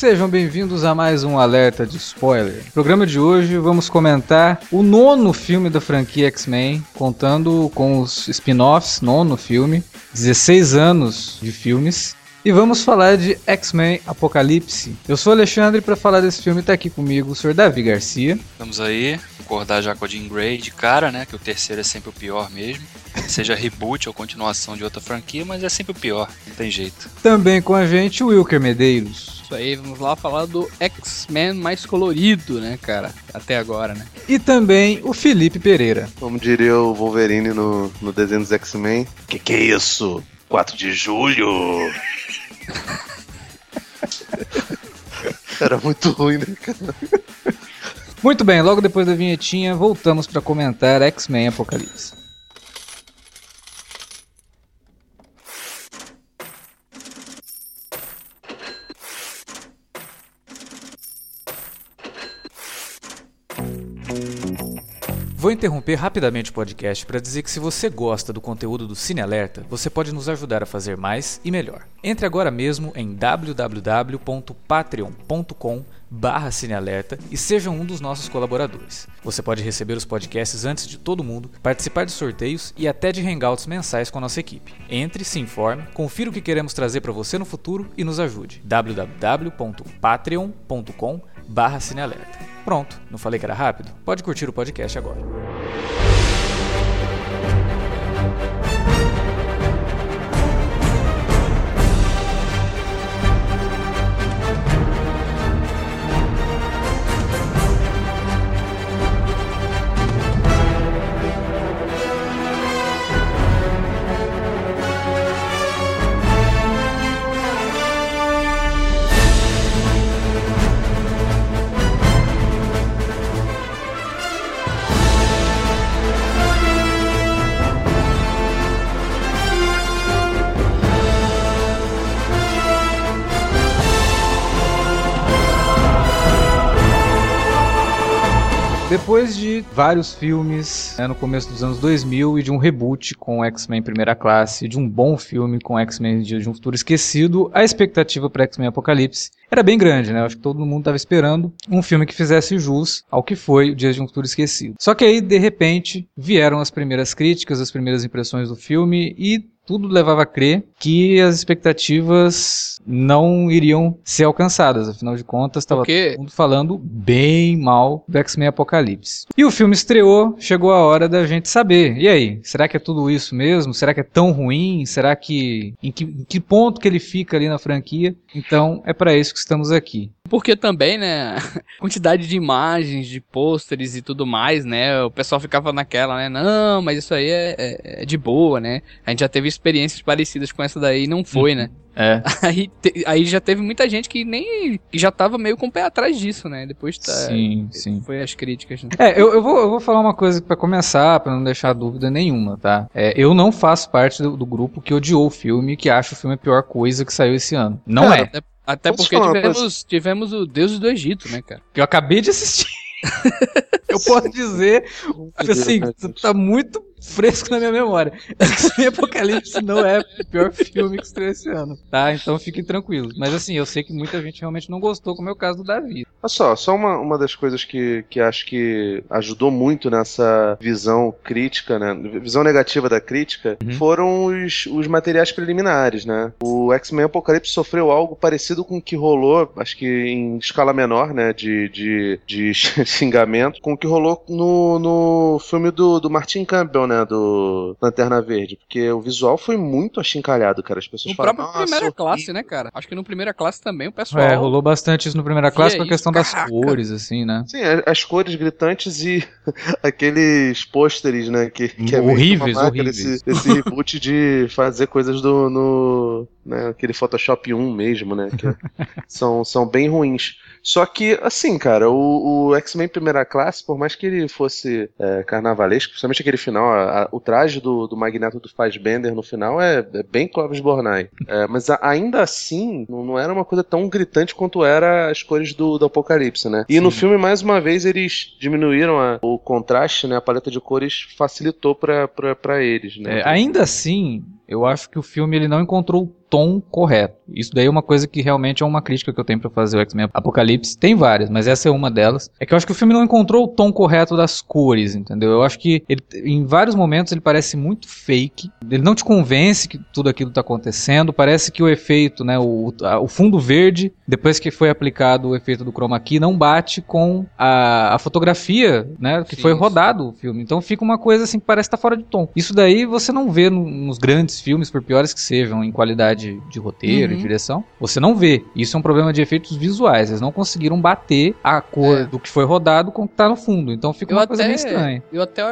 Sejam bem-vindos a mais um Alerta de Spoiler. No programa de hoje vamos comentar o nono filme da franquia X-Men, contando com os spin-offs, nono filme, 16 anos de filmes. E vamos falar de X-Men Apocalipse. Eu sou Alexandre para falar desse filme está aqui comigo o Sr. Davi Garcia. Vamos aí, concordar já com a Jean Grey de cara, né? Que o terceiro é sempre o pior mesmo. Seja reboot ou continuação de outra franquia, mas é sempre o pior, não tem jeito. Também com a gente o Wilker Medeiros. Isso aí, vamos lá falar do X-Men mais colorido, né, cara? Até agora, né? E também o Felipe Pereira. Como diria o Wolverine no, no desenho dos X-Men. Que que é isso? 4 de julho! Era muito ruim, né, cara? Muito bem, logo depois da vinhetinha, voltamos para comentar X-Men Apocalipse. Vou interromper rapidamente o podcast para dizer que se você gosta do conteúdo do Cine Alerta, você pode nos ajudar a fazer mais e melhor. Entre agora mesmo em www.patreon.com barra Cinealerta e seja um dos nossos colaboradores. Você pode receber os podcasts antes de todo mundo, participar de sorteios e até de hangouts mensais com a nossa equipe. Entre, se informe, confira o que queremos trazer para você no futuro e nos ajude. www.patreon.com barra Cinealerta. Pronto, não falei que era rápido? Pode curtir o podcast agora. Vários filmes né, no começo dos anos 2000 e de um reboot com X-Men Primeira Classe, de um bom filme com X-Men Dia de um Futuro Esquecido, a expectativa para X-Men Apocalipse era bem grande, né? Eu acho que todo mundo estava esperando um filme que fizesse jus ao que foi o Dia de um Futuro Esquecido. Só que aí, de repente, vieram as primeiras críticas, as primeiras impressões do filme e tudo levava a crer que as expectativas não iriam ser alcançadas. Afinal de contas, estava todo mundo falando bem mal do X-Men Apocalipse. E o filme estreou, chegou a hora da gente saber. E aí, será que é tudo isso mesmo? Será que é tão ruim? Será que em que, em que ponto que ele fica ali na franquia? Então, é para isso que estamos aqui. Porque também, né, quantidade de imagens, de pôsteres e tudo mais, né, o pessoal ficava naquela, né, não, mas isso aí é, é, é de boa, né, a gente já teve experiências parecidas com essa daí e não foi, né. É. Aí, te, aí já teve muita gente que nem. que já tava meio com o pé atrás disso, né? Depois tá, sim, sim. foi as críticas. Né? É, eu, eu, vou, eu vou falar uma coisa para começar, para não deixar dúvida nenhuma, tá? É, eu não faço parte do, do, grupo que odiou o filme, que acha o filme a pior coisa que saiu esse ano. Não é. é. Até porque tivemos, tivemos o Deus do Egito, né, cara? Que eu acabei de assistir. eu posso dizer, assim, tá muito fresco na minha memória. X-Men Apocalipse não é o pior filme que estreou esse ano, tá? Então fiquem tranquilos. Mas assim, eu sei que muita gente realmente não gostou, como é o caso do Davi. Olha só, só uma, uma das coisas que, que acho que ajudou muito nessa visão crítica, né? Visão negativa da crítica, uhum. foram os, os materiais preliminares, né? O X-Men Apocalipse sofreu algo parecido com o que rolou, acho que em escala menor, né? De, de, de xingamento, com o que rolou no, no filme do, do Martin Campbell, né? Do Lanterna Verde. Porque o visual foi muito achincalhado, cara. As pessoas no falam. Próprio primeira classe, né, cara? Acho que no primeira classe também o pessoal. É, rolou bastante isso no primeira classe com a questão das cores, assim, né? Sim, as cores gritantes e aqueles pôsteres, né? Que, que é horríveis, horríveis. Esse, esse reboot de fazer coisas do, no, né, aquele Photoshop 1 mesmo, né? Que são, são bem ruins. Só que, assim, cara, o, o X-Men Primeira Classe, por mais que ele fosse é, carnavalesco, principalmente aquele final, a, a, o traje do, do Magneto do Fassbender no final é, é bem Clovis Bornai. É, mas a, ainda assim, não, não, era uma coisa tão gritante quanto era as cores do, do Apocalipse, né? E Sim. no filme, mais uma vez, eles diminuíram o contraste, né? A paleta de cores facilitou para eles, né? É, ainda assim, eu acho que o filme ele não encontrou tom correto. Isso daí é uma coisa que realmente é uma crítica que eu tenho para fazer o X-Men Apocalipse. Tem várias, mas essa é uma delas. É que eu acho que o filme não encontrou o tom correto das cores, entendeu? Eu acho que ele, em vários momentos ele parece muito fake. Ele não te convence que tudo aquilo tá acontecendo. Parece que o efeito, né, o, a, o fundo verde, depois que foi aplicado o efeito do chroma key, não bate com a, a fotografia, né, que sim, foi rodado sim. o filme. Então fica uma coisa assim que parece estar tá fora de tom. Isso daí você não vê no, nos grandes filmes, por piores que sejam, em qualidade de, roteiro uhum. e direção, você não vê. Isso é um problema de efeitos visuais. Eles não conseguiram bater a cor é. do que foi rodado com o que tá no fundo. Então fica eu uma até, coisa meio estranha. Eu até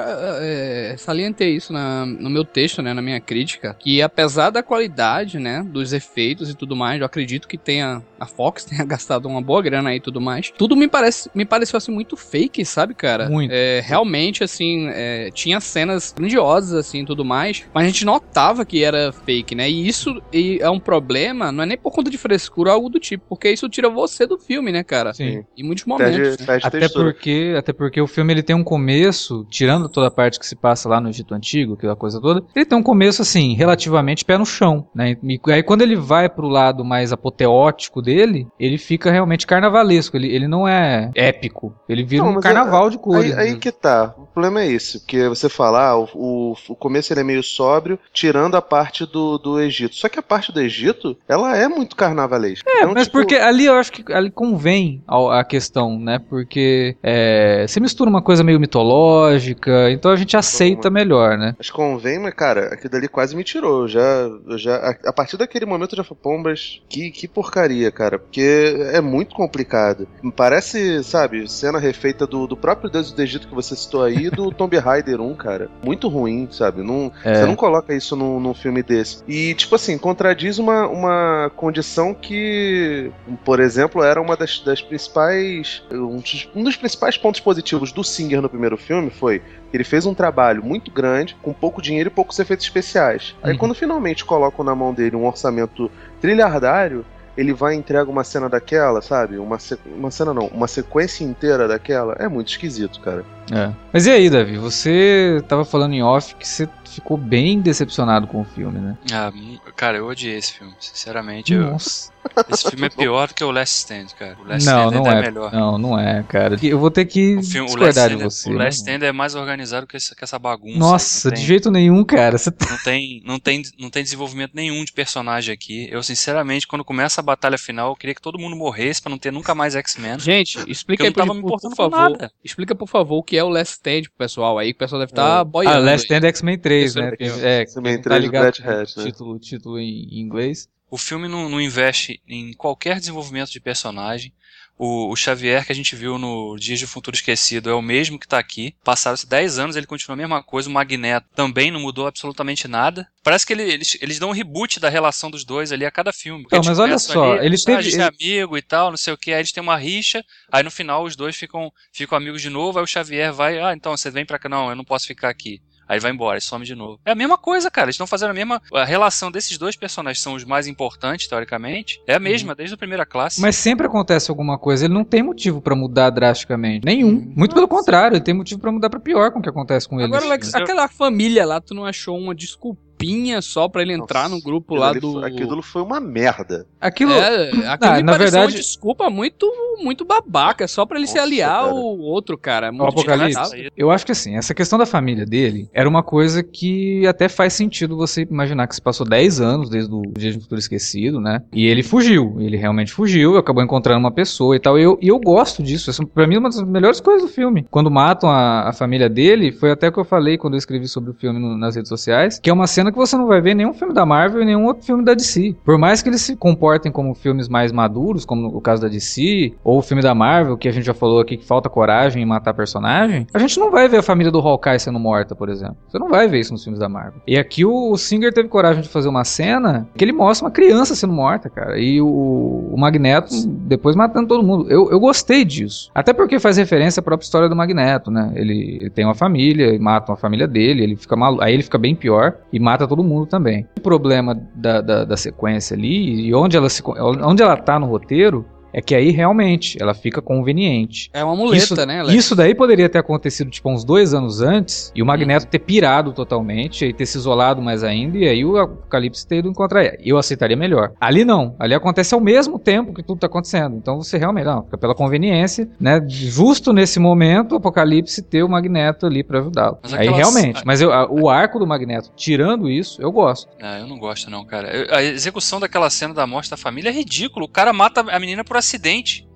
é, salientei isso na, no meu texto, né, na minha crítica, que apesar da qualidade, né, dos efeitos e tudo mais, eu acredito que tenha a Fox tenha gastado uma boa grana aí e tudo mais. Tudo me parece me pareceu assim muito fake, sabe, cara? Muito. É, realmente assim, é, tinha cenas grandiosas assim, tudo mais, mas a gente notava que era fake, né? E isso e é um problema, não é nem por conta de frescura ou algo do tipo, porque isso tira você do filme, né, cara? Sim. Em muitos momentos. Pede, né? até, porque, até porque o filme ele tem um começo, tirando toda a parte que se passa lá no Egito Antigo, aquela coisa toda, ele tem um começo, assim, relativamente pé no chão, né? E aí quando ele vai pro lado mais apoteótico dele, ele fica realmente carnavalesco, ele, ele não é épico, ele vira não, um carnaval é, de cores. Aí, aí, que tá, o problema é esse, porque você falar, ah, o, o, o começo ele é meio sóbrio, tirando a parte do, do Egito. Só que a parte parte do Egito, ela é muito carnavalesca. É, então, mas tipo... porque ali eu acho que ali convém a, a questão, né? Porque é, você mistura uma coisa meio mitológica, então a gente aceita melhor, né? Mas convém, mas cara, aquilo dali quase me tirou. Eu já, eu já, a, a, partir daquele momento eu já falei, pombas, que, que porcaria, cara. Porque é muito complicado. Parece, sabe, cena refeita do, do próprio Deus do Egito que você citou aí, do Tomb Raider 1, cara. Muito ruim, sabe? Não, é. Você não coloca isso num, num filme desse. E, tipo assim, contra diz uma, uma condição que, por exemplo, era uma das, das principais. Um dos, um dos principais pontos positivos do Singer no primeiro filme foi que ele fez um trabalho muito grande, com pouco dinheiro e poucos efeitos especiais. Aí uhum. quando finalmente colocam na mão dele um orçamento trilhardário, ele vai e entrega uma cena daquela, sabe? Uma, uma cena não, uma sequência inteira daquela. É muito esquisito, cara. É. Mas e aí, Davi? Você tava falando em off que você ficou bem decepcionado com o filme, né? Ah, cara, eu odiei esse filme, sinceramente. Nossa. Eu... Esse filme é pior do que o Last Stand, cara. O Last não, Stand não é, é melhor. Não, não é, cara. Eu vou ter que o filme, discordar de é- você. O Last Stand é mais organizado que essa, que essa bagunça. Nossa, tem, de jeito nenhum, cara. Você tá... não, tem, não, tem, não tem desenvolvimento nenhum de personagem aqui. Eu, sinceramente, quando começa a batalha final, eu queria que todo mundo morresse pra não ter nunca mais X-Men. Gente, explica aí, por, por, por favor. Explica, por favor, o que é o Last Stand pro pessoal aí, que o pessoal deve estar tá é. boiando. Ah, Last Stand é X-Men 3, né? É, X-Men 3 tá ligado né? título, título em inglês. O filme não, não, investe em qualquer desenvolvimento de personagem. O, o, Xavier que a gente viu no Dias de Futuro Esquecido é o mesmo que está aqui. Passaram-se 10 anos, ele continua a mesma coisa. O Magneto também não mudou absolutamente nada. Parece que ele, eles, eles dão um reboot da relação dos dois ali a cada filme. Não, mas olha só, ali, ele teve. ele... amigo e tal, não sei o que. Aí eles têm uma rixa. Aí no final os dois ficam, ficam amigos de novo. Aí o Xavier vai, ah, então você vem pra cá. Não, eu não posso ficar aqui. Aí vai embora, e some de novo. É a mesma coisa, cara. Eles estão fazendo a mesma. A relação desses dois personagens são os mais importantes, teoricamente. É a mesma, uhum. desde a primeira classe. Mas sempre acontece alguma coisa. Ele não tem motivo para mudar drasticamente. Nenhum. Uhum. Muito Nossa. pelo contrário, ele tem motivo para mudar para pior com o que acontece com ele. Agora, Alex, aquela família lá, tu não achou uma desculpa? desculpinha só pra ele entrar Nossa, no grupo lá do. Aquilo foi uma merda. Aquilo. É, aquilo ah, na verdade. Uma desculpa muito, muito babaca, só pra ele Nossa, se aliar cara. ao outro cara. Muito o Apocalipse. Eu acho que assim, essa questão da família dele era uma coisa que até faz sentido você imaginar que se passou 10 anos desde o Dia de Futuro Esquecido, né? E ele fugiu. Ele realmente fugiu, acabou encontrando uma pessoa e tal. E eu, e eu gosto disso. Essa, pra mim, é uma das melhores coisas do filme. Quando matam a, a família dele, foi até o que eu falei quando eu escrevi sobre o filme no, nas redes sociais, que é uma cena cena que você não vai ver nenhum filme da Marvel e nenhum outro filme da DC. Por mais que eles se comportem como filmes mais maduros, como o caso da DC, ou o filme da Marvel, que a gente já falou aqui que falta coragem em matar personagem, a gente não vai ver a família do Hawkeye sendo morta, por exemplo. Você não vai ver isso nos filmes da Marvel. E aqui o Singer teve coragem de fazer uma cena que ele mostra uma criança sendo morta, cara. E o, o Magneto depois matando todo mundo. Eu, eu gostei disso. Até porque faz referência à própria história do Magneto, né? Ele, ele tem uma família, mata uma família dele, ele fica malu... aí ele fica bem pior e mata todo mundo também. O problema da, da, da sequência ali e onde ela, se, onde ela tá no roteiro é que aí realmente ela fica conveniente. É uma muleta, isso, né, Alex? Isso daí poderia ter acontecido tipo uns dois anos antes e o Magneto uhum. ter pirado totalmente e ter se isolado mais ainda e aí o Apocalipse ter ido encontrar ela. Eu aceitaria melhor. Ali não. Ali acontece ao mesmo tempo que tudo tá acontecendo. Então você realmente, não, fica pela conveniência, né? Justo nesse momento o Apocalipse ter o Magneto ali para ajudá-lo. Aí realmente. Mas eu, a, o arco do Magneto, tirando isso, eu gosto. Ah, eu não gosto não, cara. Eu, a execução daquela cena da morte da família é ridículo. O cara mata a menina por acidente.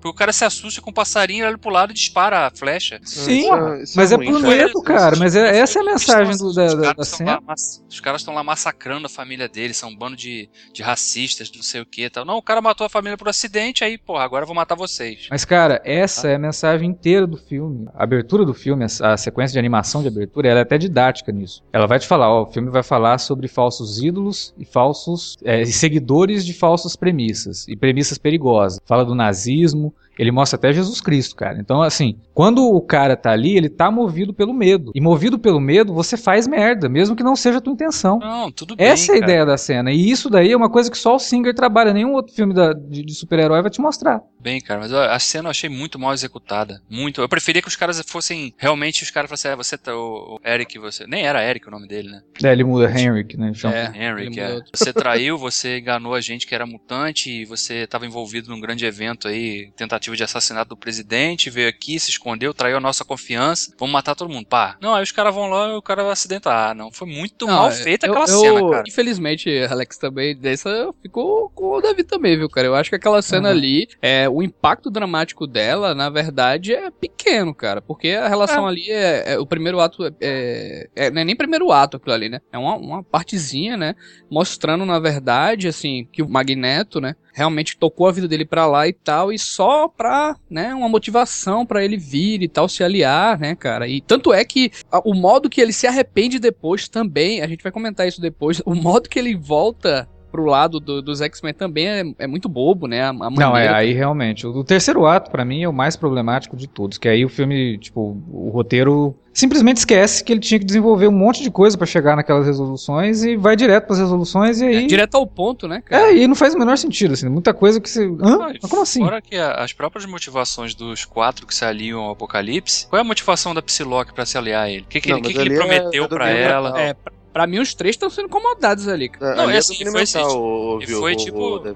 Porque o cara se assusta com o passarinho, olha pro lado e dispara a flecha. Sim, isso, mas é, ruim, por medo, cara. Mas é, essa é a mensagem do, da, da, da cena. Lá, os caras estão lá massacrando a família dele, são um bando de, de racistas, não sei o que tal. Não, o cara matou a família por acidente, aí, porra, agora eu vou matar vocês. Mas, cara, essa é a mensagem inteira do filme. A abertura do filme, a, a sequência de animação de abertura, ela é até didática nisso. Ela vai te falar, ó, o filme vai falar sobre falsos ídolos e falsos é, e seguidores de falsas premissas e premissas perigosas. Fala do nazismo, ele mostra até Jesus Cristo, cara. Então, assim, quando o cara tá ali, ele tá movido pelo medo. E movido pelo medo, você faz merda, mesmo que não seja a tua intenção. Não, tudo bem. Essa é a cara. ideia da cena. E isso daí é uma coisa que só o Singer trabalha. Nenhum outro filme da, de, de super-herói vai te mostrar. Bem, cara, mas a cena eu achei muito mal executada. Muito. Eu preferia que os caras fossem. Realmente, os caras falassem, ah, você tá. O, Eric, você. Nem era Eric o nome dele, né? É, ele muda Henrik, né? Então, é, Henrik, é. Você traiu, você enganou a gente que era mutante e você tava envolvido num grande evento aí, tentativa de assassinato do presidente, veio aqui, se escondeu, traiu a nossa confiança, vamos matar todo mundo. Pá. Não, aí os caras vão lá e o cara vai acidentar. Ah, não, foi muito não, mal feita aquela eu, cena, cara. Infelizmente, Alex, também dessa ficou com o Davi também, viu, cara? Eu acho que aquela cena uhum. ali, é, o impacto dramático dela, na verdade, é pequeno, cara. Porque a relação é. ali é, é, O primeiro ato é, é, é, Não é nem primeiro ato aquilo ali, né? É uma, uma partezinha, né? Mostrando, na verdade, assim, que o Magneto, né? Realmente tocou a vida dele para lá e tal, e só pra, né, uma motivação para ele vir e tal, se aliar, né, cara. E tanto é que a, o modo que ele se arrepende depois também, a gente vai comentar isso depois, o modo que ele volta pro lado do, dos X-Men também é, é, muito bobo, né? A, a Não, é aí realmente. O, o terceiro ato, para mim, é o mais problemático de todos. Que aí o filme, tipo, o roteiro simplesmente esquece que ele tinha que desenvolver um monte de coisa para chegar naquelas resoluções e vai direto para as resoluções e aí. É, direto ao ponto, né, cara? É, e não faz o menor sentido, assim. Muita coisa que você. Hã? Mas como assim? Fora que as próprias motivações dos quatro que se aliam ao Apocalipse, qual é a motivação da Psylocke para se aliar a ele? O que, que, não, ele, que, que ele prometeu é, é para ela? É, Pra mim, os três estão sendo incomodados ali. É, não, é assim, foi assim, o, e foi tipo... O,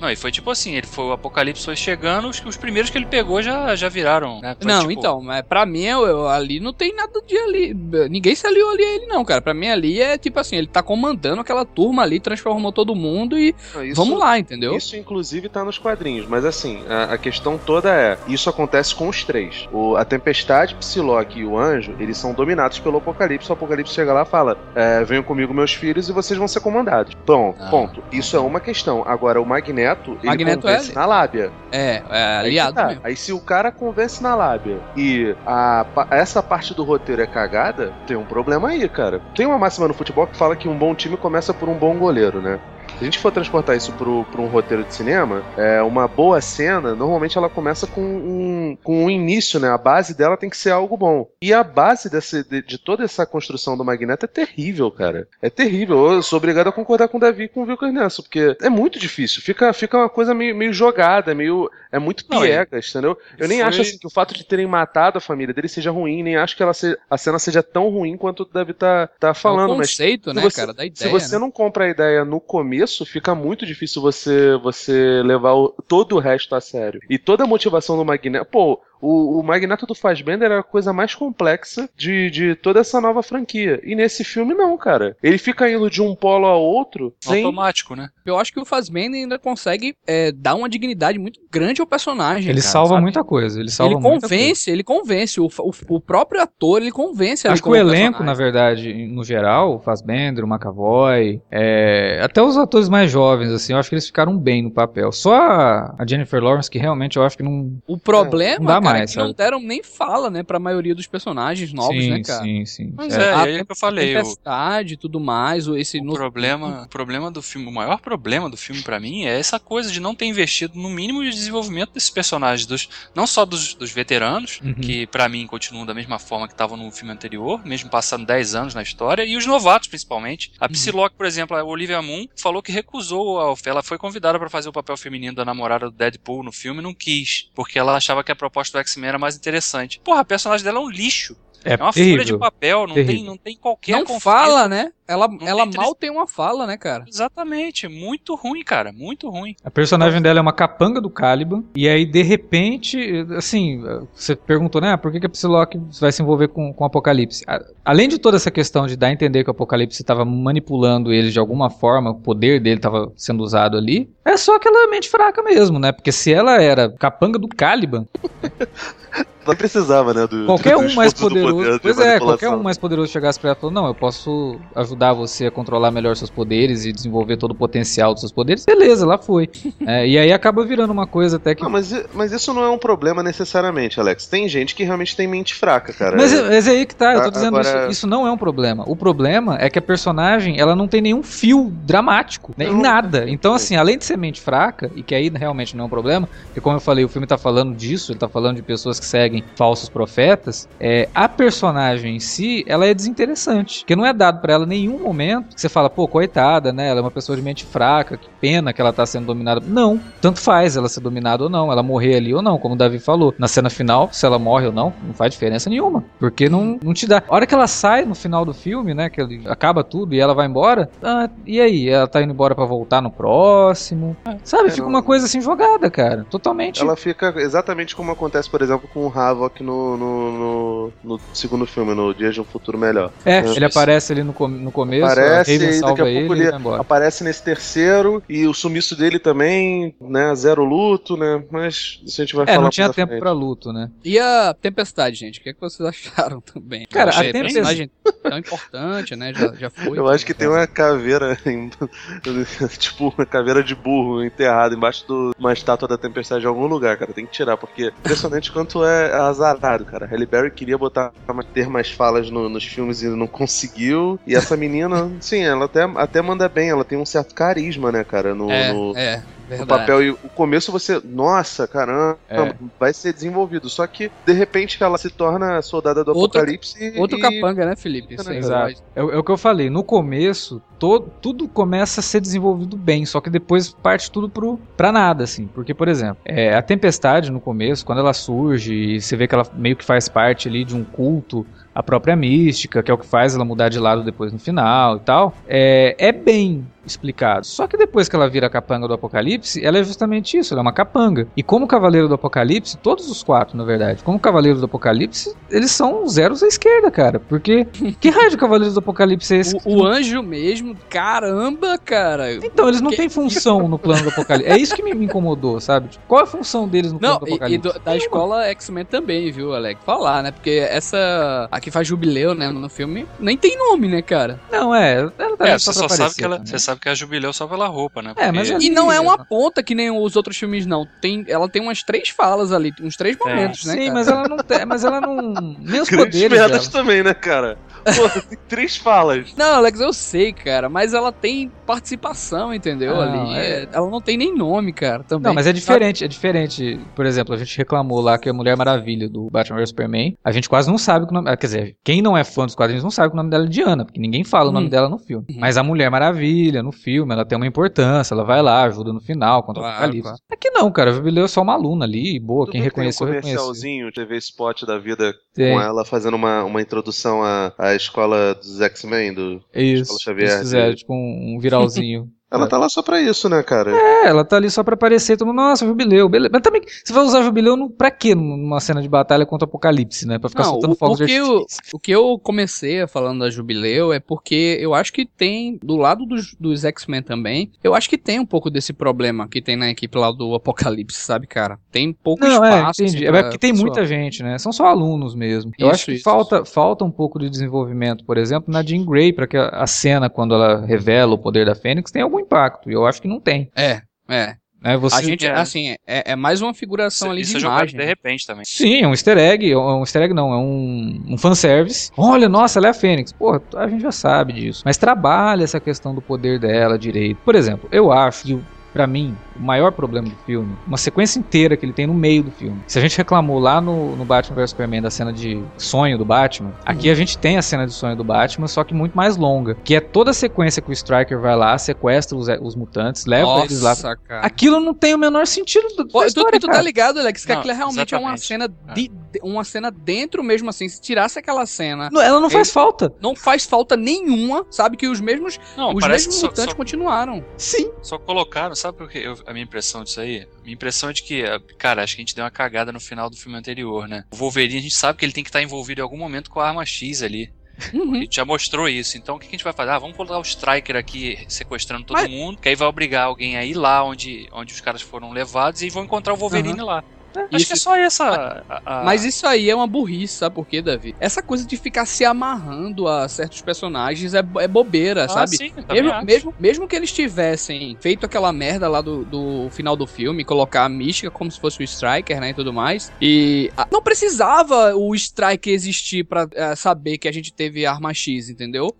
não, e foi tipo assim, ele foi o Apocalipse foi chegando, os, os primeiros que ele pegou já, já viraram, né? Foi, não, tipo... então, mas pra mim eu, eu, ali não tem nada de ali. Ninguém se aliou ali a ele, não, cara. Pra mim ali é tipo assim, ele tá comandando aquela turma ali, transformou todo mundo e isso, vamos lá, entendeu? Isso, inclusive, tá nos quadrinhos. Mas assim, a, a questão toda é: isso acontece com os três. O, a Tempestade, Psylocke e o Anjo, eles são dominados pelo Apocalipse. O Apocalipse chega lá e fala: é, venham comigo, meus filhos, e vocês vão ser comandados. Pronto, ah. ponto. Isso é uma questão. Agora, o Magneto Magneto, ele Magneto convence é... na lábia. É, é aliado tá. Aí se o cara convence na lábia e a, essa parte do roteiro é cagada, tem um problema aí, cara. Tem uma máxima no futebol que fala que um bom time começa por um bom goleiro, né? Se a gente for transportar isso para um roteiro de cinema, é, uma boa cena, normalmente ela começa com um, com um início, né? A base dela tem que ser algo bom. E a base desse, de, de toda essa construção do Magneto é terrível, cara. É terrível. Eu sou obrigado a concordar com o Davi e com o Vilker nessa, porque é muito difícil. Fica, fica uma coisa meio, meio jogada, meio. É muito piegas, entendeu? Eu nem Foi... acho assim, que o fato de terem matado a família dele seja ruim, nem acho que ela se, a cena seja tão ruim quanto o Davi tá, tá falando. É um conceito, mas né, você, cara, da ideia. Se você né? não compra a ideia no começo, começo, fica muito difícil você você levar o, todo o resto a sério. E toda a motivação do Magneto. Pô, O, o Magneto do Fassbender era a coisa mais complexa de, de toda essa nova franquia. E nesse filme, não, cara. Ele fica indo de um polo a outro sem... Automático, né? Eu acho que o Fassbender ainda consegue é, dar uma dignidade muito grande ao personagem. Ele cara, salva sabe? muita coisa. Ele salva Ele muita coisa. convence, ele convence. O, o, o próprio ator, ele convence Acho que o elenco, na personagem. verdade, no geral, o Fassbender, o McAvoy, é, até os atores mais jovens, assim, eu acho que eles ficaram bem no papel. Só a, a Jennifer Lawrence, que realmente eu acho que não. O problema, Não dá cara, mais, é que não deram nem fala, né, pra maioria dos personagens novos, sim, né, cara? sim, sim. Mas É. é, A aí que eu falei. O, Tempestade e tudo mais, o- esse o no- problema, o problema do filme, o maior problema do filme pra mim é essa coisa de não ter investido no mínimo de desenvolvimento desses personagens, dos, não só dos, dos veteranos, Uhum. que pra mim continuam da mesma forma que estavam no filme anterior, mesmo passando 10 anos na história, e os novatos principalmente. A Psylocke, por exemplo, a Olivia Moon, falou que recusou a oferta. Ela foi convidada pra fazer o papel feminino da namorada do Deadpool no filme e não quis, porque ela achava que a proposta X-Men era mais interessante. Porra, a personagem dela é um lixo. É, É uma folha de terrível. papel, não tem, terrível. não tem qualquer não conflito. fala, né? Ela, ela tem mal tem uma fala, né, cara? Exatamente, muito ruim, cara, muito ruim. A personagem dela é uma capanga do Caliban, e aí, de repente, assim, você perguntou, né, por que, que a Psylocke vai se envolver com, com o Apocalipse? A- Além de toda essa questão de dar a entender que o Apocalipse estava manipulando ele de alguma forma, o poder dele estava sendo usado ali, é só aquela mente fraca mesmo, né? Porque se ela era capanga do Caliban, Precisava, né? Do, qualquer do um mais poderoso. poder de pois é, qualquer um mais poderoso chegasse pra ela e falou: Não, eu posso ajudar você a controlar melhor seus poderes e desenvolver todo o potencial dos seus poderes. Beleza, lá foi. É, e aí acaba virando uma coisa até que. Não, mas, mas isso não é um problema necessariamente, Alex. Tem gente que realmente tem mente fraca, cara. Mas, é- mas é aí que tá, eu tô dizendo agora- isso, isso não é um problema. O problema é que a personagem, ela não tem nenhum fio dramático, né, em nada. Então, assim, além de ser mente fraca, e que aí realmente não é um problema, porque como eu falei, o filme tá falando disso, ele tá falando de pessoas que seguem falsos profetas, é, a personagem em si, ela é desinteressante, porque não é dado pra ela nenhum momento que você fala, pô, coitada, né, ela é uma pessoa de mente fraca, que pena que ela tá sendo dominada. Não, tanto faz ela ser dominada ou não, ela morrer ali ou não, como o Davi falou. Na cena final, se ela morre ou não, não faz diferença nenhuma, porque não, não te dá. A hora que ela sai no final do filme, né, que ele acaba tudo e ela vai embora, ah, e aí? Ela tá indo embora pra voltar no próximo? Sabe, É, fica não- uma coisa assim jogada, cara, totalmente. Ela fica exatamente como acontece, por exemplo, com o Havok no, no, no, no segundo filme, no Dias de um Futuro Melhor. É, É. ele aparece ali no, com- no começo, Aparece a e Raven daqui a salva pouco ele ele aparece nesse terceiro e o sumiço dele também, né? Zero luto, né? Mas isso a gente vai É, falar não tinha tempo frente. pra luto, né? E a Tempestade, gente? O que, é que vocês acharam também? Cara, a Tempest- personagem tão importante, né? Já, já foi. Eu acho que tem uma caveira, em- tipo, uma caveira de burro enterrada embaixo de uma estátua da tempestade em algum lugar, cara. Tem que tirar, porque impressionante quanto é azarado, cara. Halle Berry queria botar ter mais falas no- nos filmes e não conseguiu. E essa menina, sim, ela até, até manda bem, ela tem um certo carisma, né, cara, no, É, no- é, no verdade. papel. E o começo você, nossa, caramba, É. vai ser desenvolvido. Só que, de repente, ela se torna soldada do Outro- apocalipse e- Outro e capanga, né, Felipe? Isso aí, Exato. É, o- é o que eu falei, no começo, to- tudo começa a ser desenvolvido bem, só que depois parte tudo pro, pra nada, assim. Porque, por exemplo, é, a tempestade no começo, quando ela surge e você vê que ela meio que faz parte ali de um culto, a própria mística, que é o que faz ela mudar de lado depois no final e tal, é, é bem explicado. Só que depois que ela vira a capanga do Apocalipse, ela é justamente isso, ela é uma capanga. E como Cavaleiro do Apocalipse, todos os quatro, na verdade, como Cavaleiro do Apocalipse, eles são zeros à esquerda, cara. Porque que raio de Cavaleiros do Apocalipse é esse? O, o anjo mesmo, caramba, cara. Então, eles não Que- têm função no plano do Apocalipse. É isso que me, me incomodou, sabe? Tipo, qual é a função deles no plano Não, do e, e Apocalipse? do- da escola X-Men também, viu, Alex? Falar, né? Porque essa. A que faz jubileu, né, no filme, nem tem nome, né, cara? Não, é. Ela tá É, pra só sabe que ela, também. você sabe que é jubileu só pela roupa, né? É, mas Porque- E não é uma ponta que nem os outros filmes, não. Tem, ela tem umas três falas ali, uns três momentos, né? Sim, cara? mas ela não tem. Mas ela não. Nem os Grandes poderes. merdas Dela. também, né, cara? Pô, tem três falas. Não, Alex, eu sei, cara, mas ela tem participação, entendeu? Não, ali. é- É, Ela não tem nem nome, cara, também. Não, mas é diferente, é diferente. Por exemplo, a gente reclamou lá que a Mulher Maravilha do Batman vs Superman, a gente quase não sabe que o nome. ah, Quer dizer, quem não é fã dos quadrinhos não sabe que o nome dela é Diana, porque ninguém fala o nome Hum. dela no filme. Mas a Mulher Maravilha, no filme, ela tem uma importância, ela vai lá, ajuda no final contra Claro, o Apocalipse. claro. Aqui não, cara, a Jubileu é só uma aluna ali, boa, Tudo quem reconheceu, tem um reconheceu. comercialzinho, TV spot da vida Tem. com ela fazendo uma, uma introdução à, à escola dos X-Men, do Isso, Escola Xavier, eles fizeram, tipo um, um viralzinho. Ela tá lá só pra isso, né, cara? É, ela tá ali só pra aparecer, todo mundo, nossa, jubileu, beleza. Mas também, você vai usar jubileu no, pra quê numa cena de batalha contra o apocalipse, né? Pra ficar Não, soltando o, fogos o de que eu, o que eu comecei falando da Jubileu é porque eu acho que tem, do lado dos, dos X-Men também, eu acho que tem um pouco desse problema que tem na equipe lá do Apocalipse, sabe, cara? Tem pouco Não, é, espaço. entendi. assim, É pra porque tem muita gente, né? São só alunos mesmo. Eu Isso, acho que isso, falta, falta um pouco de desenvolvimento, por exemplo, na Jean Grey, pra que a, a cena, quando ela revela o poder da Fênix, tenha algum impacto. E eu acho que não tem. É, é. Né? Você, A gente, é. assim, é, é mais uma figuração Isso, ali isso de é imagem. de repente também. Sim, é um easter egg, é um easter egg não, é um, um fanservice. Olha, nossa, ela é a Fênix. Pô, a gente já sabe disso. Mas trabalha essa questão do poder dela direito. Por exemplo, eu acho que, pra mim, o maior problema do filme, uma sequência inteira que ele tem no meio do filme. Se a gente reclamou lá no, no Batman vs Superman da cena de sonho do Batman, aqui a gente tem a cena de sonho do Batman, só que muito mais longa. Que é toda a sequência que o Striker vai lá, sequestra os, os mutantes, leva eles lá. Nossa, cara. Aquilo não tem o menor sentido do, Pô, da tu, história, tu tá ligado, Alex, que Não, aquilo realmente é uma exatamente. cena de, de- uma cena dentro mesmo assim. Se tirasse aquela cena, Não, Ela não faz falta. não faz falta nenhuma, sabe que os mesmos Não, os mesmos só, mutantes só, continuaram. Sim. só colocaram, sabe por que eu- a minha impressão disso aí? Minha impressão é de que, cara, acho que a gente deu uma cagada no final do filme anterior, né? O Wolverine, a gente sabe que ele tem que estar envolvido em algum momento com a arma X ali. A Uhum. gente já mostrou isso. Então o que a gente vai fazer? Ah, vamos colocar o Striker aqui sequestrando todo Mas- mundo, que aí vai obrigar alguém a ir lá onde, onde os caras foram levados e vão encontrar o Wolverine lá. Acho Isso- que é só essa. a- a- Mas isso aí é uma burrice, sabe por quê, Davi? Essa coisa de ficar se amarrando a certos personagens é, é bobeira, Ah, sabe? sim, Mesmo, mesmo, mesmo que eles tivessem feito aquela merda lá do, do final do filme, colocar a mística como se fosse o Striker, né, e tudo mais, e ah, não precisava o Striker existir pra eh, saber que a gente teve arma X, entendeu?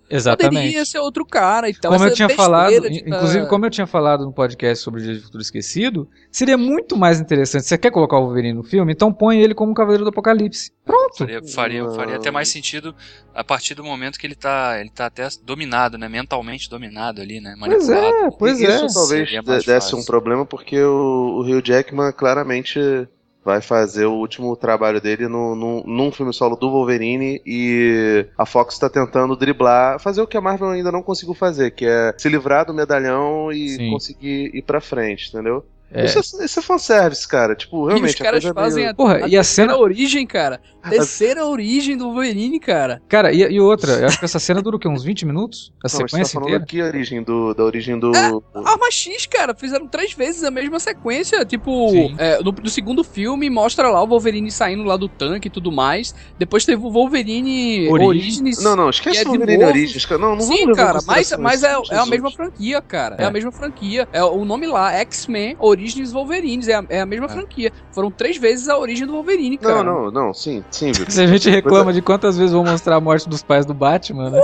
Poderia ser outro cara e tal. como eu tinha falado, de in- tá- inclusive como eu tinha falado no podcast sobre o Dia de Futuro Esquecido, seria muito mais interessante. Você quer colocar o Wolverine no filme? Então põe ele como um Cavaleiro do Apocalipse. Pronto. Faria, faria, faria até mais sentido a partir do momento que ele tá, ele tá até dominado, né? Mentalmente dominado ali, né? Pois é, pois E é. Isso talvez desse fácil. um problema porque o, o Hugh Jackman claramente vai fazer o último trabalho dele no, no- num filme solo do Wolverine e a Fox está tentando driblar, fazer o que a Marvel ainda não conseguiu fazer, que é se livrar do medalhão e Sim. conseguir ir pra frente, entendeu? É. Isso, é, isso é fanservice, cara. Tipo, E realmente. os caras a coisa fazem meio... a, Porra, a e a terceira cena. origem, cara. Terceira origem do Wolverine, cara. Cara, e, e outra, eu acho que essa cena dura o quê? Uns 20 minutos? A Não, mas você tá sequência falando inteira? aqui a origem do, da origem do. Arma X, cara, fizeram três vezes a mesma sequência. Tipo, é, no, no segundo filme mostra lá o Wolverine saindo lá do tanque e tudo mais. Depois teve o Wolverine. Origins. Não, não, que esquece é o de Wolverine novo. Origins, cara. Não, não Sim, cara, mas, mas é, é a mesma franquia, cara. É. É. a mesma franquia. É o nome lá, X-Men Origins Wolverines. É a, é a mesma franquia. Foram três vezes a origem do Wolverine, cara. Não, não, não, sim, sim. Se a gente reclama de quantas vezes vão mostrar a morte dos pais do Batman, né?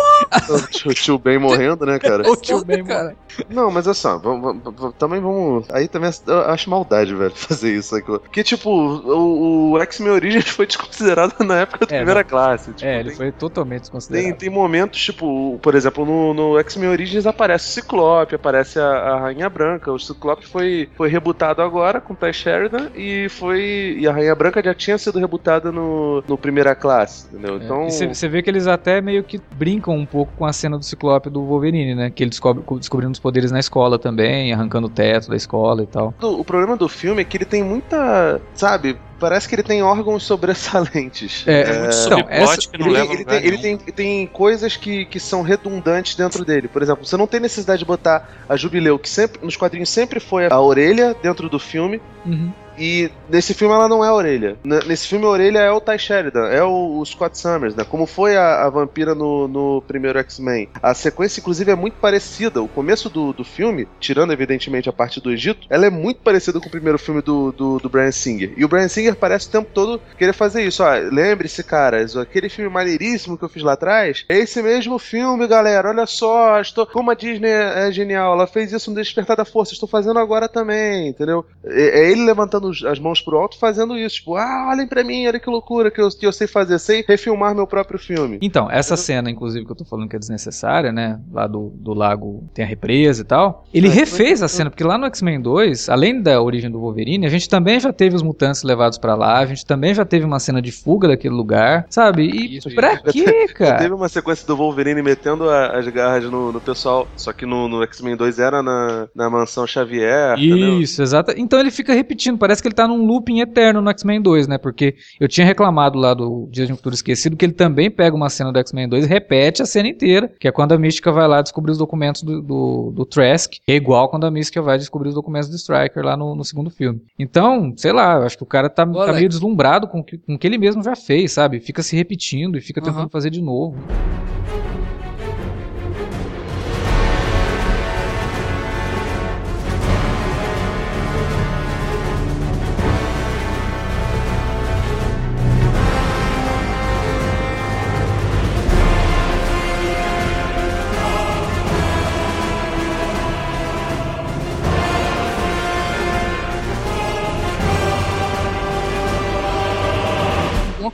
O tio, Ben morrendo, né, cara? O tio Ben cara. Não, mas é só, vamos, vamos- também vamos. Aí também acho maldade, velho, fazer isso. Aqui. Porque, tipo, o, o X-Men Origins foi desconsiderado na época da É, primeira classe. Tipo, É, ele tem, foi totalmente tem, desconsiderado. tem momentos, tipo, por exemplo, no, no X-Men Origins aparece o Ciclope, aparece a, a Rainha Branca. O Ciclope foi, foi rebutado agora com o Ty Sheridan e foi. E a Rainha Branca já tinha sido rebutada no, no primeira classe, entendeu? É, Então. Você vê que eles até meio que brincam um pouco com a cena do Ciclope do Wolverine, né? Que ele descobre descobrindo os poderes na escola também, arrancando o teto da escola e tal. O problema do filme é que ele tem muita. Sabe? Parece que ele tem órgãos sobressalentes. É, É muito Então, subplot essa- que não Ele, leva ele tem, ele tem, tem coisas que, que são redundantes dentro dele. Por exemplo, você não tem necessidade de botar a Jubileu, que sempre nos quadrinhos sempre foi a orelha dentro do filme. Uhum. E nesse filme ela não é a orelha. Nesse filme a orelha é o Ty Sheridan, é o, o Scott Summers, né? Como foi a, a vampira no, no primeiro X-Men. A sequência, inclusive, é muito parecida. O começo do, do filme, tirando evidentemente a parte do Egito, ela é muito parecida com o primeiro filme do, do, do Brian Singer. E o Brian Singer parece o tempo todo querer fazer isso. Lembre-se, caras, aquele filme maneiríssimo que eu fiz lá atrás, é esse mesmo filme, galera. Olha só, estou... como a Disney é genial, ela fez isso no Despertar da Força, estou fazendo agora também, entendeu? É, é ele levantando as mãos pro alto fazendo isso. Tipo, ah, olhem pra mim, olha que loucura que eu, que eu sei fazer, sei refilmar meu próprio filme. Então, essa cena, inclusive, que eu tô falando que é desnecessária, né? Lá do, do lago tem a represa e tal. Ele É, refez foi- a cena, porque lá no X-Men 2, além da origem do Wolverine, a gente também já teve os mutantes levados pra lá, a gente também já teve uma cena de fuga daquele lugar, sabe? E Isso, pra quê, cara? Teve uma sequência do Wolverine metendo a- as garras no, no pessoal, só que no, no X-Men 2 era na, na mansão Xavier, entendeu? Isso, exato. Então ele fica repetindo, parece que ele tá num looping eterno no X-Men 2, né? Porque eu tinha reclamado lá do Dias de um Futuro Esquecido que ele também pega uma cena do X-Men 2 e repete a cena inteira, que é quando a Mística vai lá descobrir os documentos do, do, do Trask, é igual quando a Mística vai descobrir os documentos do Striker lá no, no segundo filme. Então, sei lá, eu acho que o cara tá, tá meio deslumbrado com o que, com que ele mesmo já fez, sabe? Fica se repetindo e fica tentando Aham. fazer de novo.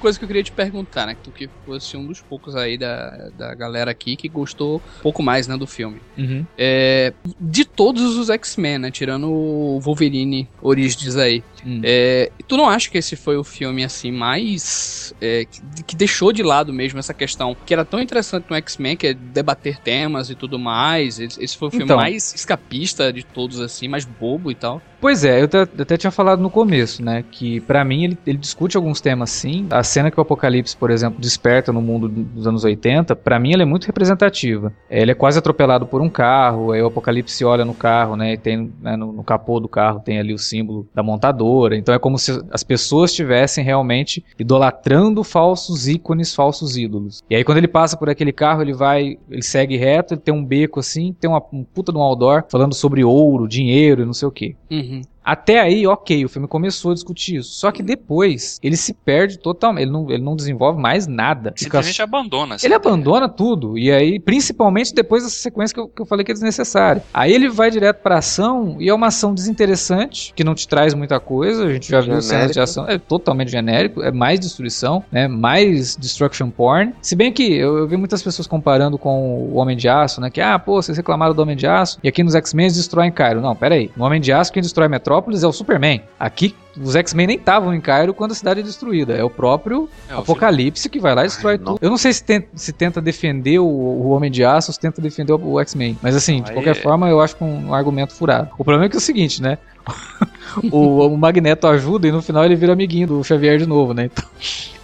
Coisa que eu queria te perguntar, né? Que tu que fosse um dos poucos aí da, da galera aqui que gostou um pouco mais, né, do filme. Uhum. É, de todos os X-Men, né? Tirando o Wolverine Origins aí. Hum. É, tu não acha que esse foi o filme, assim, mais. é, que, que deixou de lado mesmo essa questão que era tão interessante no X-Men, que é debater temas e tudo mais? Esse, foi o filme Então. mais escapista de todos, assim, mais bobo e tal. Pois é, eu até, tinha falado no começo, né? Que pra mim ele, ele discute alguns temas sim. Cena que o Apocalipse, por exemplo, desperta no mundo dos anos 80, pra mim ela é muito representativa. Ele é quase atropelado por um carro, aí o Apocalipse olha no carro, né? E tem né, no, no capô do carro tem ali o símbolo da montadora. Então é como se as pessoas estivessem realmente idolatrando falsos ícones, falsos ídolos. E aí quando ele passa por aquele carro, ele vai, ele segue reto, ele tem um beco assim, tem uma um puta de um outdoor falando sobre ouro, dinheiro e não sei o que. Uhum. Até aí, ok, o filme começou a discutir isso. Só que depois, ele se perde totalmente. Ele não, ele não desenvolve mais nada. Fica Simplesmente abandona. assim. ele abandona tudo. E aí, principalmente depois dessa sequência que eu, que eu falei que é desnecessária. Aí ele vai direto pra ação, e é uma ação desinteressante, que não te traz muita coisa. A gente já viu cenas de Genérico. ação. É totalmente genérico. É mais destruição, né? Mais destruction porn. Se bem que eu, eu vi muitas pessoas comparando com o Homem de Aço, né? Que, ah, pô, vocês reclamaram do Homem de Aço, e aqui nos X-Men eles destroem Cairo. Não, pera aí. No Homem de Aço, quem destrói Metrópolis é o Superman. Aqui, os X-Men nem estavam em Cairo quando a cidade é destruída. É o próprio É, Apocalipse que vai lá e destrói Ai, não. tudo. Eu não sei se, ten- se tenta defender o, o Homem de Aço ou se tenta defender o, o X-Men. Mas assim, de Aí qualquer é- forma, eu acho que um, um argumento furado. O problema é que é o seguinte, né? o, o Magneto ajuda e no final ele vira amiguinho do Xavier de novo, né? Então,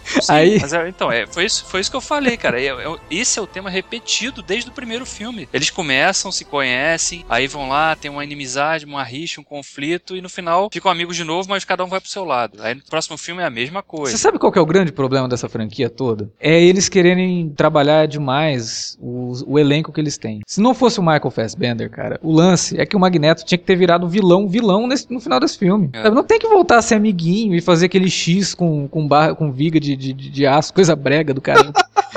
Sim, Aí- Mas é, então, é, foi, isso, foi isso que eu falei, cara. É- é- esse é o tema repetido desde o primeiro filme. Eles começam, se conhecem, aí vão lá, tem uma inimizade, uma rixa, um conflito, e no final ficam amigos de novo, mas cada um vai pro seu lado. Aí no próximo filme é a mesma você coisa. sabe qual que é o grande problema dessa franquia toda? É eles quererem trabalhar demais o, o elenco que eles têm. Se não fosse o Michael Fassbender, cara, o lance é que o Magneto tinha que ter virado vilão, vilão nesse- no final desse filme. É. Não tem que voltar a ser amiguinho e fazer aquele X com, com, barra, com viga de, de, de, de aço, coisa brega do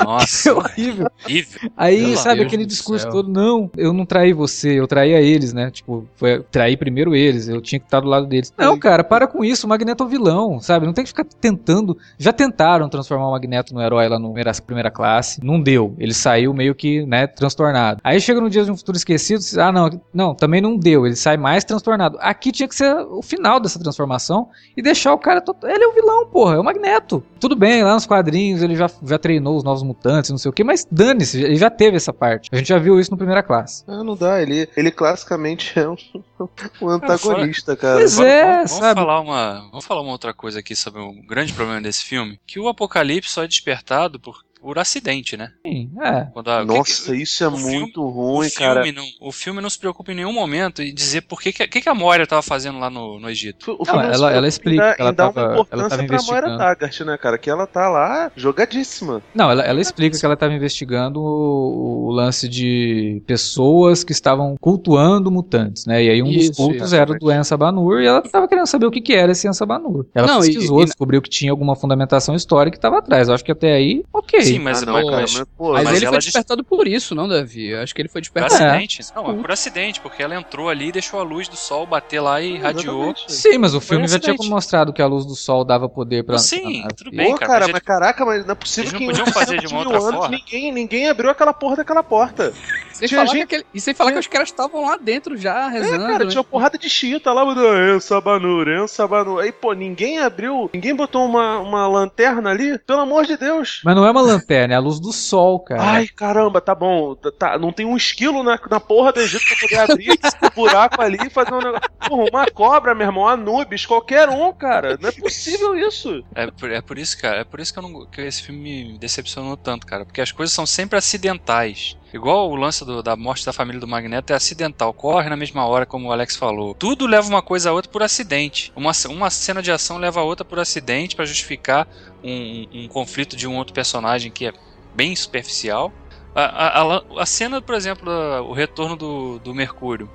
cara. É Nossa, horrível. horrível. Aí, Pelo sabe, Deus aquele discurso céu. todo, não, eu não traí você, eu traí a eles, né? Tipo, foi trair primeiro eles, eu tinha que estar do lado deles. Não, cara, para com isso, o Magneto é o vilão, sabe? Não tem que ficar tentando. Já tentaram transformar o Magneto no herói lá no primeira, primeira classe, não deu. Ele saiu meio que, né, transtornado. Aí chega no Dias de um Futuro Esquecido, ah, não, não, também não deu, ele sai mais transtornado. Aqui tinha que ser o final dessa transformação e deixar o cara. to- Ele é o vilão, porra, é o Magneto. Tudo bem, lá nos quadrinhos ele já, já treinou os novos mutantes, não sei o que, mas dane-se, ele já teve essa parte. A gente já viu isso no primeira classe. Ah, não dá, ele, ele classicamente é um, um antagonista, cara. Pois Vamos- é, vamos, vamos sabe? falar uma, vamos falar uma outra coisa aqui sobre o grande problema desse filme, que o Apocalipse só é despertado por, por acidente, né? Sim, é. Quando a- Nossa, isso é o filme- muito o ruim, filme cara. não, o filme não se preocupa em nenhum momento em dizer por que, que, que, que a Moira estava fazendo lá no, no Egito. O Não, ela- ela em explica que ela em dar tava- uma ela importância tava pra Moira. Taggart, né, cara? Que ela tá lá jogadíssima. Não, ela, ela explica que ela estava investigando o, o lance de pessoas que estavam cultuando mutantes, né? E aí um Isso, dos cultos era o do Ensa Banur e ela estava querendo saber o que, que era esse Ensa Banur. Ela Não, e- pesquisou, e- descobriu que tinha alguma fundamentação histórica e estava atrás. Eu acho que até aí, ok. Sim, mas, Ah, não, mas, cara, mas- mas, pô, Mas, mas ele foi despertado por isso, não, Davi? Eu acho que ele foi por despertado. acidente. Não, é por acidente, porque ela entrou ali, deixou a luz do sol bater lá e radiou. Exatamente. Sim, mas o Foi filme um já tinha mostrado que a luz do sol dava poder pra. Sim, pra- tudo Pô, bem, cara. cara, mas mas caraca, mas não é possível Eles não que podiam fazer de 800 uma outra anos forma? Ninguém, ninguém abriu aquela porra daquela porta. Sem Tinha falar, gente- que aquele- e sem falar que os caras estavam lá dentro já É, rezando. cara, né? tinha uma porrada de chita lá, mandando, é, Sabanur, é, Sabanur. Aí, pô, ninguém abriu, ninguém botou uma, uma lanterna ali? Pelo amor de Deus. Mas não é uma lanterna, é a luz do sol, cara. Ai, caramba, tá bom. Tá, não tem um esquilo na, na porra do Egito pra poder abrir o buraco ali e fazer um negócio. Porra, uma cobra, meu irmão, Anubis, qualquer um, cara. Não é possível isso. É por, é por isso, cara, é por isso que, eu não, que esse filme me decepcionou tanto, cara. Porque as coisas são sempre acidentais. Igual o lance do- da morte da família do Magneto é acidental, corre na mesma hora, como o Alex falou. Tudo leva uma coisa a outra por acidente. Uma, uma cena de ação leva a outra por acidente pra justificar um, um conflito de um outro personagem que é bem superficial. A, a, a, cena, por exemplo, o retorno do, do Mercúrio.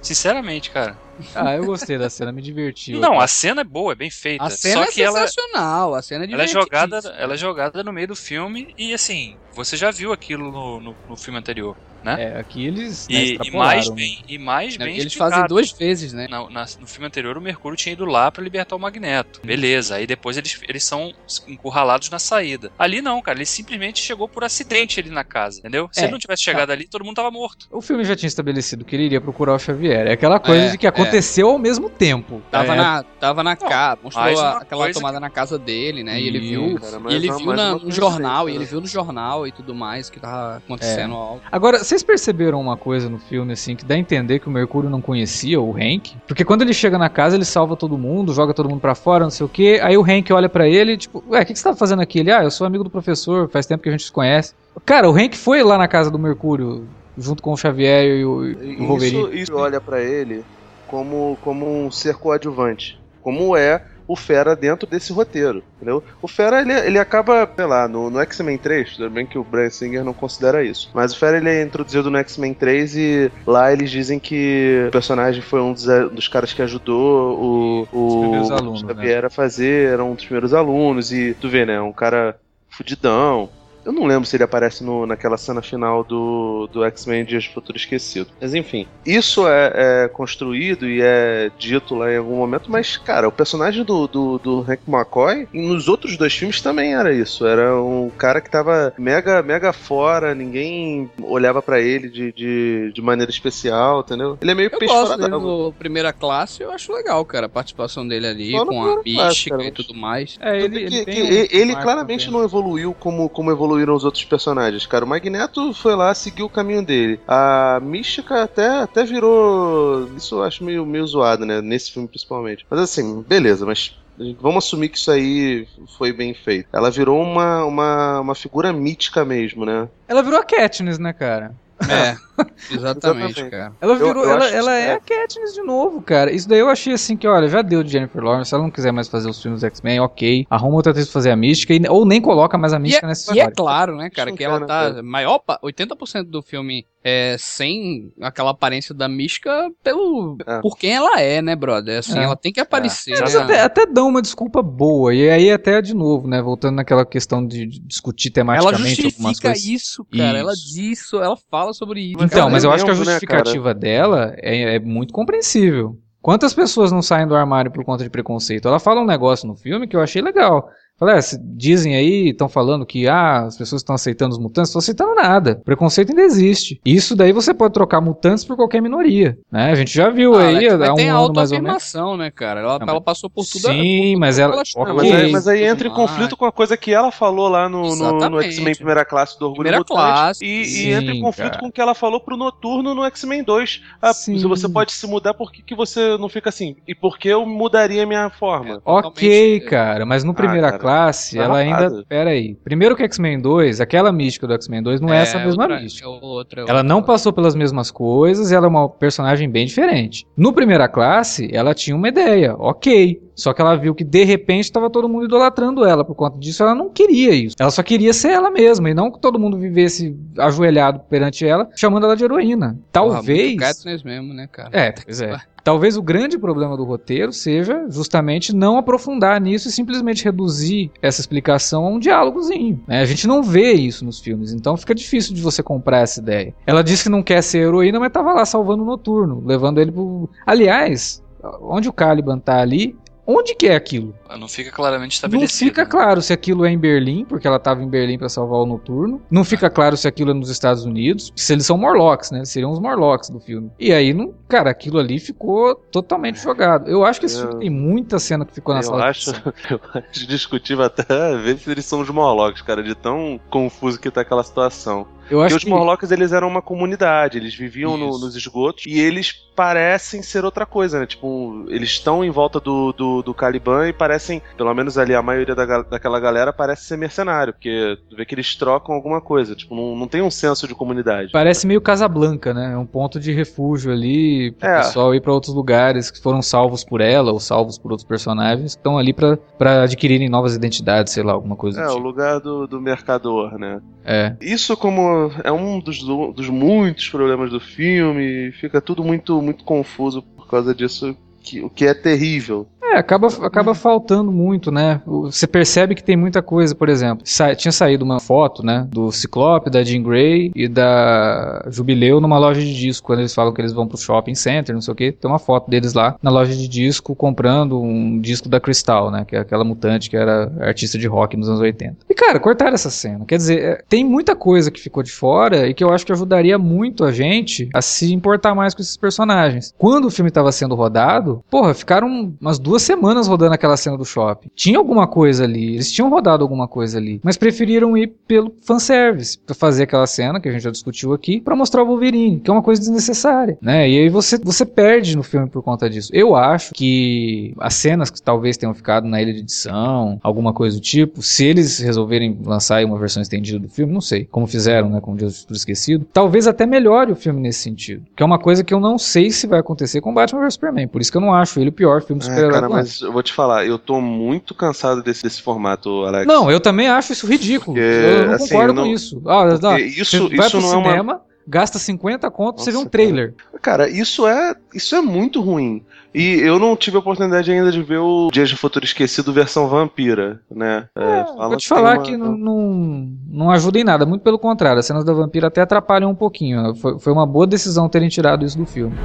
Sinceramente, cara. Ah, eu gostei da cena, me divertiu. Não, a cena é boa, é bem feita. A cena só é que ela, sensacional, a cena é ela é jogada, ela é jogada no meio do filme e assim, você já viu aquilo no, no, no filme anterior, né? É, aqui eles. né, e, e mais bem, e mais Não, bem Eles explicado. fazem duas vezes, né? Na- na- no filme anterior, o Mercúrio tinha ido lá pra libertar o Magneto. Beleza, aí depois eles, eles são encurralados na saída. Ali não, cara, ele simplesmente chegou por acidente ali na casa, entendeu? Se É, ele não tivesse chegado ali, todo mundo tava morto. O filme já tinha estabelecido que ele iria procurar o Xavier. É aquela coisa É, de que aconteceu ao mesmo tempo. Tava É, na, tava na casa, mostrou a- aquela tomada na casa dele, né? E ele viu, cara, e mais ele viu na- no jornal, e ele viu no jornal e tudo mais que tava acontecendo É. algo. Agora, vocês perceberam uma coisa no filme, assim, que dá a entender que o Mercúrio não conhecia o Hank? Porque quando ele chega na casa, ele salva todo mundo, joga todo mundo pra fora, não sei o quê. Aí o Hank olha pra ele, tipo, ué, o que, que você tá fazendo aqui? Ele, ah, eu sou amigo do professor, faz tempo que a gente se conhece. Cara, o Hank foi lá na casa do Mercúrio, junto com o Xavier e o, e o Wolverine. Isso, isso olha pra ele como, como um ser coadjuvante. Como é o Fera dentro desse roteiro, entendeu? O Fera, ele, ele acaba, sei lá, no, no X-Men 3, tudo bem que o Brian Singer não considera isso, mas o Fera, ele é introduzido no X-Men 3 e lá eles dizem que o personagem foi um dos, dos caras que ajudou o, o, alunos, o Xavier a fazer, era um dos primeiros alunos e tu vê, né, um cara fudidão, eu não lembro se ele aparece no, naquela cena final do, do X-Men Dias de Futuro Esquecido. Mas enfim, isso é, é construído e é dito lá em algum momento, mas, cara, o personagem do, do, do Hank McCoy, nos outros dois filmes também era isso. Era um cara que tava mega, mega fora, ninguém olhava pra ele de, de, de maneira especial, entendeu? Ele é meio Eu peixe gosto dele no primeira classe, eu acho legal, cara, a participação dele ali, Só com a classe, mística e tudo mais. É, Tudo que- tem que um ele ele claramente não evoluiu como, como evoluíram os outros personagens, cara. O Magneto foi lá, seguiu o caminho dele. A Mística até, até virou. Isso eu acho meio, meio zoado, né? Nesse filme principalmente. Mas assim, beleza, mas. Vamos assumir que isso aí foi bem feito. Ela virou uma, uma, uma figura mítica mesmo, né? Ela virou a Katniss, né, cara? É, exatamente, cara. Ela Eu- virou, eu ela, acho que ela é é. a Katniss de novo, cara. Isso daí eu achei assim que, olha, já deu de Jennifer Lawrence, ela não quiser mais fazer os filmes X-Men, ok. Arruma outra atriz pra fazer a mística, e- ou nem coloca mais a E mística é, nessa e é história. claro, né, cara, que ela quer, tá. né, Maior, pa- 80% do filme é sem aquela aparência da mística pelo, É. por quem ela é, né, brother? Assim, É. ela tem que aparecer. Eles né? até, até dão uma desculpa boa, e aí até de novo, né, voltando naquela questão de discutir Ela tematicamente algumas justifica coisas. isso, cara. Ela Isso. diz isso, ela fala sobre isso. Então, mas eu acho que a né, justificativa dela é, é muito compreensível. Quantas pessoas não saem do armário por conta de preconceito? Ela fala um negócio no filme que eu achei legal. Fala, é, se dizem aí, estão falando que ah, as pessoas estão aceitando os mutantes, estão aceitando nada. Preconceito ainda existe. Isso daí você pode trocar mutantes por qualquer minoria. Né? A gente já viu Ah, aí há um tem ano mais ou menos. autoafirmação, né, cara? Ela, Não, ela passou por tudo. Sim, por mas tudo ela- que ok. Não, mas, aí, mas aí entra em conflito com a coisa que ela falou lá no, no, no. X-Men Primeira Classe do Orgulho Primeira Mutante. classe. E, e Sim, entra em conflito cara. com o que ela falou pro Noturno no X-Men 2. Ah, Sim. se você pode se mudar, por que, que você não fica assim? E por que eu mudaria a minha forma? Ok, Totalmente- cara, mas no primeira cara, classe, tá ela errado. ainda. Pera aí. Primeiro que X-Men 2, aquela mística do X-Men 2 não é, essa mesma outra, mística. é outra, Ela não passou pelas mesmas coisas, ela é uma personagem bem diferente. No primeira classe, ela tinha uma ideia, ok. Só que ela viu que de repente estava todo mundo idolatrando ela. Por conta disso, ela não queria isso. Ela só queria ser ela mesma e não que todo mundo vivesse ajoelhado perante ela, chamando ela de heroína. Porra, Talvez. muito Katniss mesmo, né, cara? É, pois é. Talvez o grande problema do roteiro seja justamente não aprofundar nisso e simplesmente reduzir essa explicação a um diálogozinho. Né? A gente não vê isso nos filmes, então fica difícil de você comprar essa ideia. Ela disse que não quer ser heroína, mas tava lá salvando o Noturno, levando ele pro... Aliás, onde o Caliban tá ali, Onde que é aquilo? Não fica claramente estabelecido. Não fica né? claro se aquilo é em Berlim, porque ela estava em Berlim para salvar o Noturno. Não fica claro se aquilo é nos Estados Unidos, se eles são Morlocks, né? Seriam os Morlocks do filme. E aí, não, cara, aquilo ali ficou totalmente jogado. Eu acho que esse Eu- filme tem muita cena que ficou na Eu sala acho, eu acho discutível até ver se eles são os Morlocks, cara, de tão confuso que tá aquela situação. Eu Porque acho os que Morlocks, eles eram uma comunidade, eles viviam no- nos esgotos e eles parecem ser outra coisa, né? Tipo, eles estão em volta do, do, do Caliban e parecem, pelo menos ali, a maioria da, daquela galera parece ser mercenário, porque tu vê que eles trocam alguma coisa, tipo, não, não tem um senso de comunidade. parece meio Casablanca, né? É um ponto de refúgio ali pro É. pessoal ir para outros lugares que foram salvos por ela ou salvos por outros personagens que estão ali pra pra adquirirem novas identidades, sei lá, alguma coisa É, do o tipo. lugar do, do mercador, né? É. Isso como é um dos, dos muitos problemas do filme, fica tudo muito, muito confuso por causa disso, que, o que é terrível. É, acaba, acaba faltando muito, né? Você percebe que tem muita coisa, por exemplo. sa- tinha saído uma foto, né? Do Ciclope, da Jean Grey e da Jubileu numa loja de disco. Quando eles falam que eles vão pro shopping center, não sei o que. Tem uma foto deles lá na loja de disco comprando um disco da Crystal, né? Que é aquela mutante que era artista de rock nos anos 80. E, cara, cortaram essa cena. Quer dizer, é, tem muita coisa que ficou de fora e que eu acho que ajudaria muito a gente a se importar mais com esses personagens. Quando o filme tava sendo rodado, porra, ficaram umas duas semanas rodando aquela cena do shopping. Tinha alguma coisa ali, eles tinham rodado alguma coisa ali, mas preferiram ir pelo fanservice, pra fazer aquela cena que a gente já discutiu aqui, pra mostrar o Wolverine, que é uma coisa desnecessária, né? E aí você, você perde no filme por conta disso. Eu acho que as cenas que talvez tenham ficado na ilha de edição, alguma coisa do tipo, se eles resolverem lançar aí uma versão estendida do filme, não sei, como fizeram, né, com o Dias do Futuro Esquecido, talvez até melhore o filme nesse sentido, que é uma coisa que eu não sei se vai acontecer com Batman vs Superman, por isso que eu não acho ele o pior filme É, super-herói. Mas eu vou te falar, eu tô muito cansado desse, desse formato, Alex. Não, eu também acho isso ridículo. Porque, eu não assim, concordo eu não- com isso. Ah, Porque ah, isso, você vai isso pro não é uma. cinema, gasta 50 conto, você vê um trailer. Cara, isso é, isso é muito ruim. E eu não tive a oportunidade ainda de ver o Dias de Futuro Esquecido versão vampira, né? É, falam Vou te tem falar uma- que não, não, não ajuda em nada, muito pelo contrário. As cenas da vampira até atrapalham um pouquinho. Foi, foi uma boa decisão terem tirado isso do filme.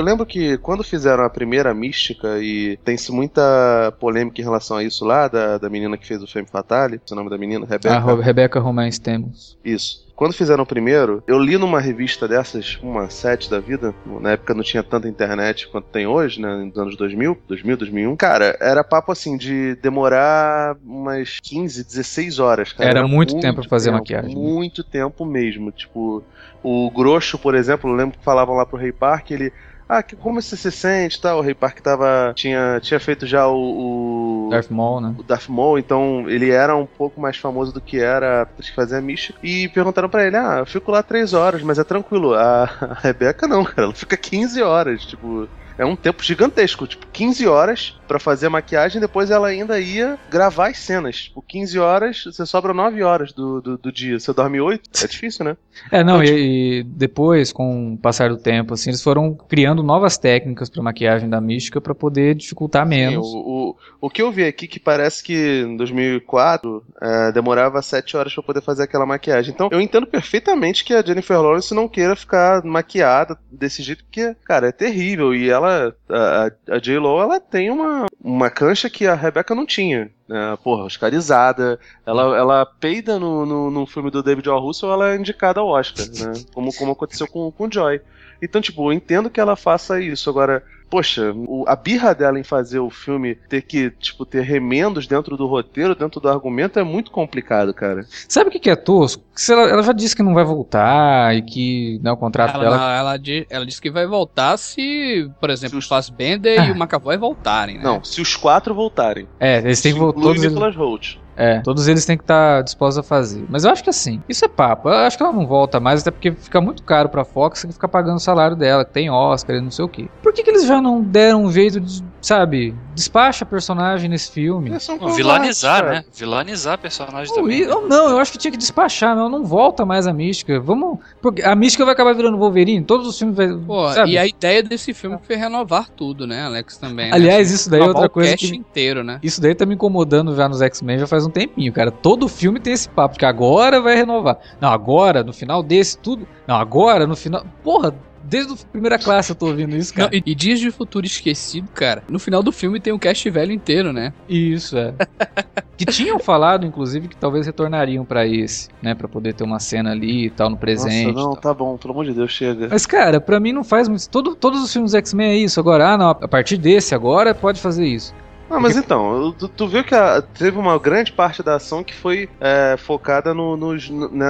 Eu lembro que quando fizeram a primeira mística, e tem-se muita polêmica em relação a isso lá, da, da menina que fez o Femme Fatale, é o nome da menina, Rebecca. A Ro- Rebecca Romance Temos. Isso. Quando fizeram o primeiro, eu li numa revista dessas, uma sete da vida, na época não tinha tanta internet quanto tem hoje, né, nos anos 2000, 2000, 2001. Cara, era papo assim de demorar umas 15, 16 horas, cara. Era muito tempo pra fazer maquiagem, né? Muito tempo mesmo, tipo, o Grosso, por exemplo, eu lembro que falavam lá pro Rei Park, ele ah, que, como você se sente e tal? O Rei Park tava, tinha, tinha feito já o, o, Darth Maul, né? o Darth Maul, então ele era um pouco mais famoso do que era acho que fazia a mística. E perguntaram pra ele: Ah, eu fico lá três horas, mas é tranquilo. A, a Rebeca não, cara, ela fica 15 horas. Tipo, é um tempo gigantesco. Tipo, 15 horas pra fazer a maquiagem, depois ela ainda ia gravar as cenas. Tipo, 15 horas, você sobra 9 horas do, do, do dia. Você dorme 8? É difícil, né? É, não, Então, e, e depois, com o passar do tempo, assim, eles foram criando novas técnicas pra maquiagem da mística pra poder dificultar menos. Sim, o, o, o que eu vi aqui que parece que em 2004 é, demorava 7 horas pra poder fazer aquela maquiagem. Então eu entendo perfeitamente que a Jennifer Lawrence não queira ficar maquiada desse jeito, porque, cara, é terrível. E ela, a, a J-Lo, ela tem uma, uma cancha que a Rebecca não tinha. né? porra, oscarizada. Ela, ela peida no, no, no filme do David O. Russell, ela é indicada ao Oscar, né? Como, como aconteceu com o Joy. Então, tipo, eu entendo que ela faça isso. Agora, poxa, o- a birra dela em fazer o filme ter que, tipo, ter remendos dentro do roteiro, dentro do argumento, é muito complicado, cara. Sabe o que, que é tosco? Que se ela, ela já disse que não vai voltar e que né, o contrato Ela, dela. não, ela, di- ela disse que vai voltar se, por exemplo, Se o os- Fassbender Ah. e o McAvoy voltarem, né? Não, se os quatro voltarem. É, eles têm que voltar. Todos. Nicolas Holt. É, todos eles têm que estar tá dispostos a fazer. Mas eu acho que assim, isso é papo. Eu acho que ela não volta mais, até porque fica muito caro pra Fox que ficar pagando o salário dela, que tem Oscar e não sei o quê. Por que, que eles já não deram um jeito de, sabe, despacha personagem nesse filme? Não, vilanizar, né? Vilanizar personagem não, também. Eu, não, eu acho que tinha que despachar, não, não volta mais a mística. Vamos. Porque a mística vai acabar virando Wolverine, todos os filmes vai. Pô, sabe? e a ideia desse filme foi renovar tudo, né, Alex, também. Né? Aliás, isso daí é outra coisa. que, inteiro, né? Isso daí tá me incomodando já nos X-Men já faz um tempinho, cara. Todo filme tem esse papo, que agora vai renovar. Não, agora, no final desse, tudo. Não, agora, no final. Porra, Desde a primeira classe eu tô ouvindo isso, cara. Não, e, e, Dias de Futuro Esquecido, cara, no final do filme tem o um cast velho inteiro, né? Isso, é. que tinham falado, inclusive, que talvez retornariam para esse, né? para poder ter uma cena ali e tal, no presente. Nossa, não, tá bom, pelo amor de Deus, chega. Mas, cara, para mim não faz muito. Todo, todos os filmes X-Men é isso. Agora, ah, não, a partir desse agora pode fazer isso. Ah, mas então, tu, tu viu que a, teve uma grande parte da ação que foi é, focada no, no,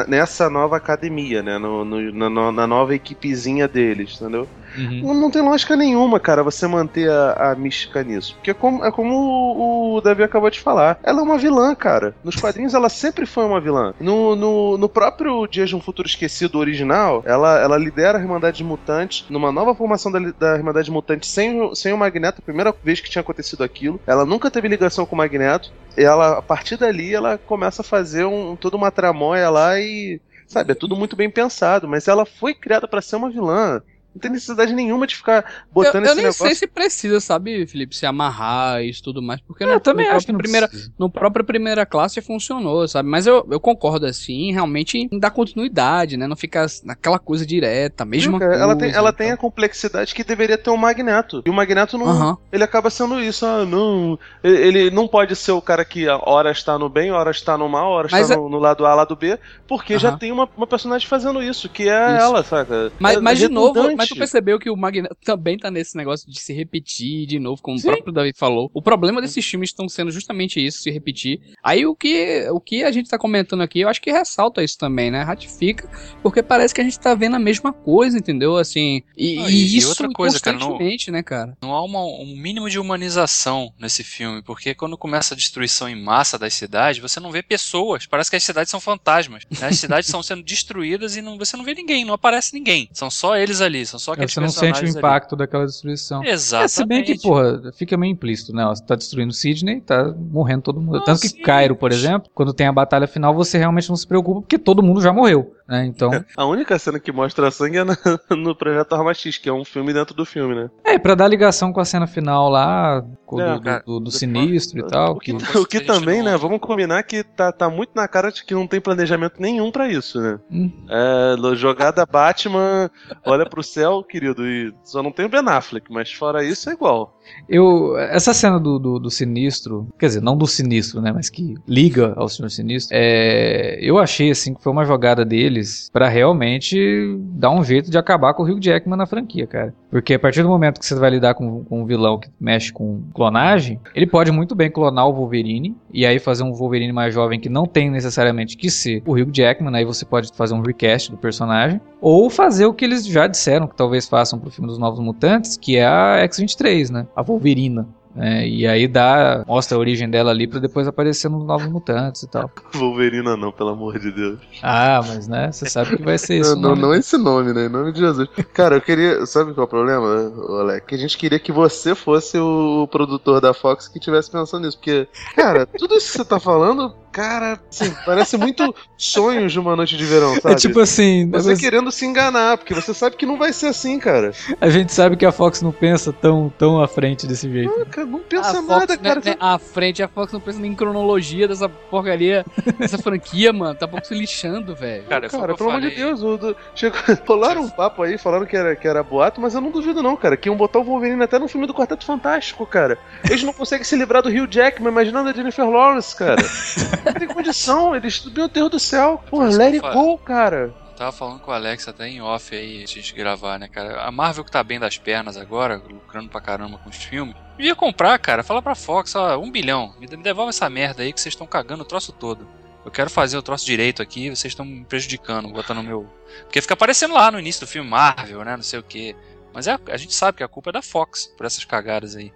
nessa nova academia, né? No, no, na, nova equipezinha deles, entendeu? Uhum. Não, não, tem lógica nenhuma, cara, você manter a, a mística nisso. Porque é como, é como o, o, Davi acabou de falar. Ela é uma vilã, cara. Nos quadrinhos ela sempre foi uma vilã. No, no, no próprio Dias de um Futuro Esquecido original, ela, ela lidera a Irmandade Mutante numa nova formação da, da Irmandade Mutante sem, sem o Magneto, a primeira vez que tinha acontecido aquilo. Ela nunca teve ligação com o Magneto. Ela, a partir dali, ela começa a fazer um, toda uma tramóia lá e sabe, é tudo muito bem pensado, mas ela foi criada para ser uma vilã. Não tem necessidade nenhuma de ficar botando eu, eu esse negócio. Eu nem sei se precisa, sabe, Felipe, se amarrar e tudo mais, porque é, no, eu também no acho que primeira, no próprio primeira classe funcionou, sabe? Mas eu, eu concordo assim, realmente dá continuidade, né? Não fica naquela coisa direta, mesma coisa. Ela tem, ela tem a complexidade que deveria ter um Magneto. E o Magneto não, ele acaba sendo isso, ah, não, ele não pode ser o cara que hora está no bem, hora está no mal, hora está no, no, lado A, lado B, porque já tem uma, uma personagem fazendo isso, que é isso. ela, saca? Mas, é mas de novo, mas tu percebeu que o Magneto também tá nesse negócio de se repetir de novo, como Sim. o próprio David falou. O problema desses filmes estão sendo justamente isso, se repetir. Aí o que, o que a gente tá comentando aqui, eu acho que ressalta isso também, né? Ratifica, porque parece que a gente tá vendo a mesma coisa, entendeu? Assim, e, ah, e, e isso outra coisa, cara, não, né, cara? Não há uma, um mínimo de humanização nesse filme, porque quando começa a destruição em massa das cidades, você não vê pessoas, parece que as cidades são fantasmas. Né? As cidades estão sendo destruídas e não, você não vê ninguém, não aparece ninguém. São só eles ali, são só aqueles Você não sente o impacto ali. daquela destruição. Exatamente. É, se bem que, porra, fica meio implícito, né? Você tá destruindo Sydney, tá morrendo todo mundo. Tanto que sim. Cairo, por exemplo, quando tem a batalha final, você realmente não se preocupa porque todo mundo já morreu. Né? Então... A única cena que mostra sangue é no, no Projeto Arma X, que é um filme dentro do filme, né? É, pra dar ligação com a cena final lá, com é, do, do, do, do sinistro e tal. O que, que... o que também, né? Vamos combinar que tá, tá muito na cara de que não tem planejamento nenhum para isso, né? Hum. É, jogada Batman, olha pro céu, querido, e só não tem o Ben Affleck, mas fora isso é igual. Eu, essa cena do, do, do, Sinistro, quer dizer, não do Sinistro, né, mas que liga ao Senhor Sinistro, é, eu achei assim que foi uma jogada deles para realmente dar um jeito de acabar com o Hugh Jackman na franquia, cara. Porque a partir do momento que você vai lidar com, com um vilão que mexe com clonagem, ele pode muito bem clonar o Wolverine e aí fazer um Wolverine mais jovem que não tem necessariamente que ser o Hugh Jackman, aí você pode fazer um recast do personagem, ou fazer o que eles já disseram que talvez façam pro filme dos Novos Mutantes, que é a X-23, né? A Wolverina. É, e aí dá, mostra a origem dela ali para depois aparecer nos Novos Mutantes e tal. Wolverina não, pelo amor de Deus. Ah, mas né, você sabe que vai ser isso. não, não, não esse nome, né? Em nome de Jesus. Cara, eu queria. Sabe qual é o problema, Alec? Que a gente queria que você fosse o produtor da Fox que tivesse pensando nisso. Porque, cara, tudo isso que você tá falando Cara, assim, parece muito sonhos de uma noite de verão, é sabe? É tipo assim. Você mas... querendo se enganar, porque você sabe que não vai ser assim, cara. A gente sabe que a Fox não pensa tão, tão à frente desse jeito. Não, cara, não pensa a nada, Fox, cara. Né, né, à frente, a Fox não pensa nem em cronologia dessa porcaria, dessa franquia, mano. Tá pouco se lixando, velho. Cara, cara pelo amor de Deus, o, do, chegou, rolaram um papo aí, falando que era, que era boato, mas eu não duvido, não, cara. Que iam botar o Wolverine até no filme do Quarteto Fantástico, cara. Eles não conseguem se livrar do Hugh Jackman, imaginando a Jennifer Lawrence, cara. Não tem condição, eles. Meu Deus do céu. Pô, let it go, cara. tava falando com o Alex até em off aí, antes de gravar, né, cara? A Marvel que tá bem das pernas agora, lucrando pra caramba com os filmes, ia comprar, cara. Fala pra Fox, ó, um bilhão. Me devolve essa merda aí que vocês estão cagando o troço todo. Eu quero fazer o troço direito aqui, vocês estão me prejudicando, botando meu. Porque fica aparecendo lá no início do filme Marvel, né? Não sei o que. Mas é, a gente sabe que a culpa é da Fox por essas cagadas aí.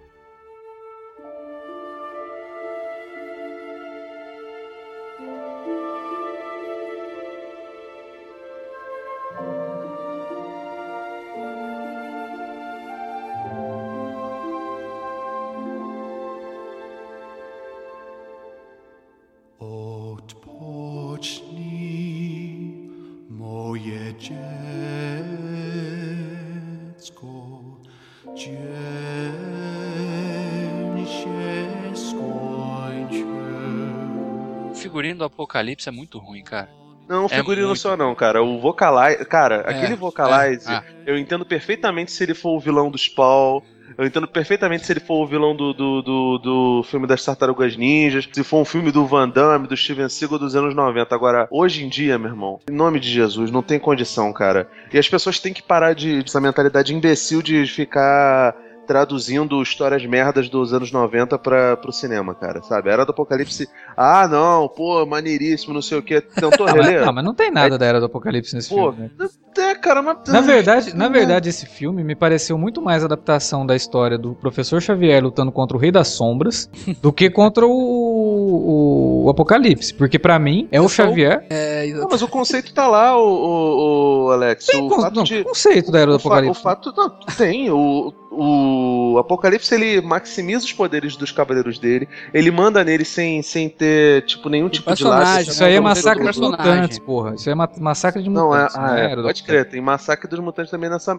Figurino do Apocalipse é muito ruim, cara. Não, É figurino muito. só não, cara. O Vocalize. Cara, aquele Vocalize, é, ah. eu entendo perfeitamente se ele for o vilão do Spawn. Eu entendo perfeitamente se ele for o vilão do, do, do, do filme das Tartarugas Ninjas, se for um filme do Van Damme, do Steven Seagal dos anos 90. Agora, hoje em dia, meu irmão, em nome de Jesus, não tem condição, cara. E as pessoas têm que parar de essa mentalidade imbecil de ficar traduzindo histórias merdas dos anos 90 pra, pro cinema, cara, sabe? Era do Apocalipse. Ah, não, pô, maneiríssimo, não sei o que. Tentou Ah, reler? não, mas não tem nada da Era do Apocalipse nesse Pô, filme, né? É, cara, mas. Na verdade, na verdade, esse filme me pareceu muito mais adaptação da história do Professor Xavier lutando contra o Rei das Sombras do que contra o, o Apocalipse. Porque pra mim é o só o- Xavier. É, Não, mas o conceito tá lá, o, o, o Alex. Tem o con- fato não, de. conceito da Era do o, fa- o Apocalipse. fato. Não, tem. O, o Apocalipse ele maximiza os poderes dos cavaleiros dele. Ele manda neles sem, sem ter, tipo, nenhum tipo de personagem, laço. Isso aí é Não, massacre personagem. mutantes, porra. Isso é ma- massacre de Não, é, mutantes. ah, é, do pode crer, tem massacre dos mutantes também nessa.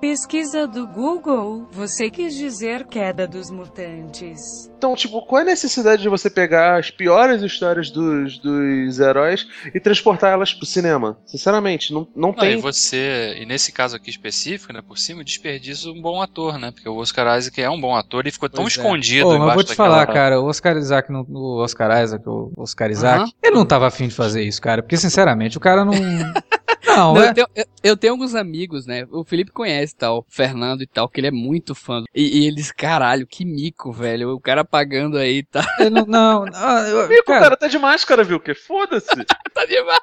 Pesquisa do Google. Você quis dizer queda dos mutantes. Então, tipo, qual é a necessidade de você pegar as piores histórias dos, dos heróis e transportar elas pro cinema? Sinceramente, não, não Não, e tem. você, e nesse caso aqui específico, né, por cima, desperdiça um bom ator, né? Porque o Oscar Isaac é um bom ator e ficou tão Pois é. escondido Pô, mas vou te daquela- falar, cara, o Oscar Isaac, não- o Oscar Isaac, o Oscar Isaac, Aham. ele não tava afim de fazer isso, cara. Porque, sinceramente, o cara não. Não, Não, é. eu, tenho, eu- eu tenho alguns amigos, né? O Felipe conhece tal, o Fernando e tal, que ele é muito fã. E, e eles, caralho, que mico, velho. O cara pagando aí, tá, é, não, não, ah, eu- Mico, cara, cara, tá de máscara, viu? Que foda-se. tá demais.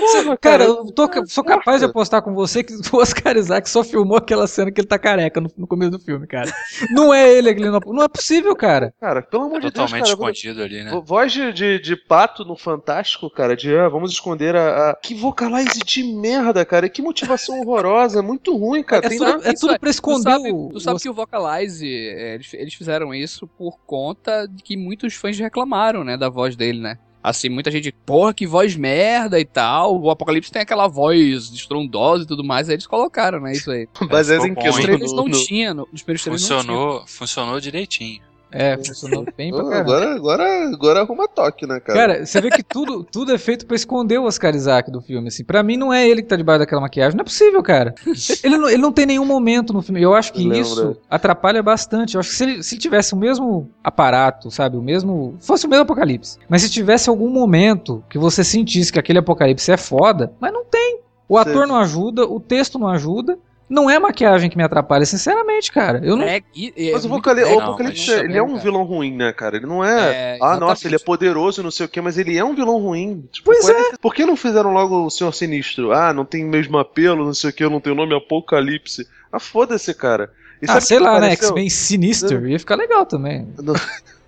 Porra, Cara, eu tô, sou capaz de apostar com você que o Oscar Isaac só filmou aquela cena que ele tá careca no, no começo do filme, cara. Não é ele aquele. Não, não é possível, cara. Cara, pelo amor de Deus, Totalmente cara. escondido ali, né? vo- Voz de, de, de pato no Fantástico, cara, de ah, vamos esconder a, a- Que vocalize de merda, cara. Que motivação horrorosa, muito ruim, cara. É, Tem tudo, nada- é isso tudo é- pra Tu esconder sabe, o. tu sabe o que o Vocalize, é, eles, eles fizeram isso por conta de que muitos fãs reclamaram, né, da voz dele, né? Assim, muita gente, porra, que voz merda e tal. O Apocalipse tem aquela voz estrondosa e tudo mais, aí eles colocaram, né, isso aí. Baseado em que? Hein? trailers não no- tinha, no- nos primeiros trailers não tinha. Funcionou, funcionou direitinho. É, funcionou bem pra. Agora, agora, agora arruma toque, né, cara? Cara, você vê que tudo, tudo é feito pra esconder o Oscar Isaac do filme, assim. Pra mim não é ele que tá debaixo daquela maquiagem, não é possível, cara. Ele não, ele não tem nenhum momento no filme. Eu acho que Lembra. isso atrapalha bastante. Eu acho que se ele, se ele tivesse o mesmo aparato, sabe, o mesmo... Fosse o mesmo apocalipse. Mas se tivesse algum momento que você sentisse que aquele apocalipse é foda, mas não tem. O ator não ajuda, o texto não ajuda. Não é maquiagem que me atrapalha, sinceramente, cara. Eu não... É, e- Mas é o, vocali... bem, o não, Apocalipse, ele é um cara. vilão ruim, né, cara? Ele não é. É, ah, nossa, ele é poderoso, não sei o quê, mas ele é um vilão ruim. Tipo, Pois é. Por que não fizeram logo o Senhor Sinistro? Ah, não tem mesmo apelo, não sei o que, não tem o nome Apocalipse. Ah, foda-se, cara. E Ah, sei lá, né? X-Men Sinister. Ia ficar legal também.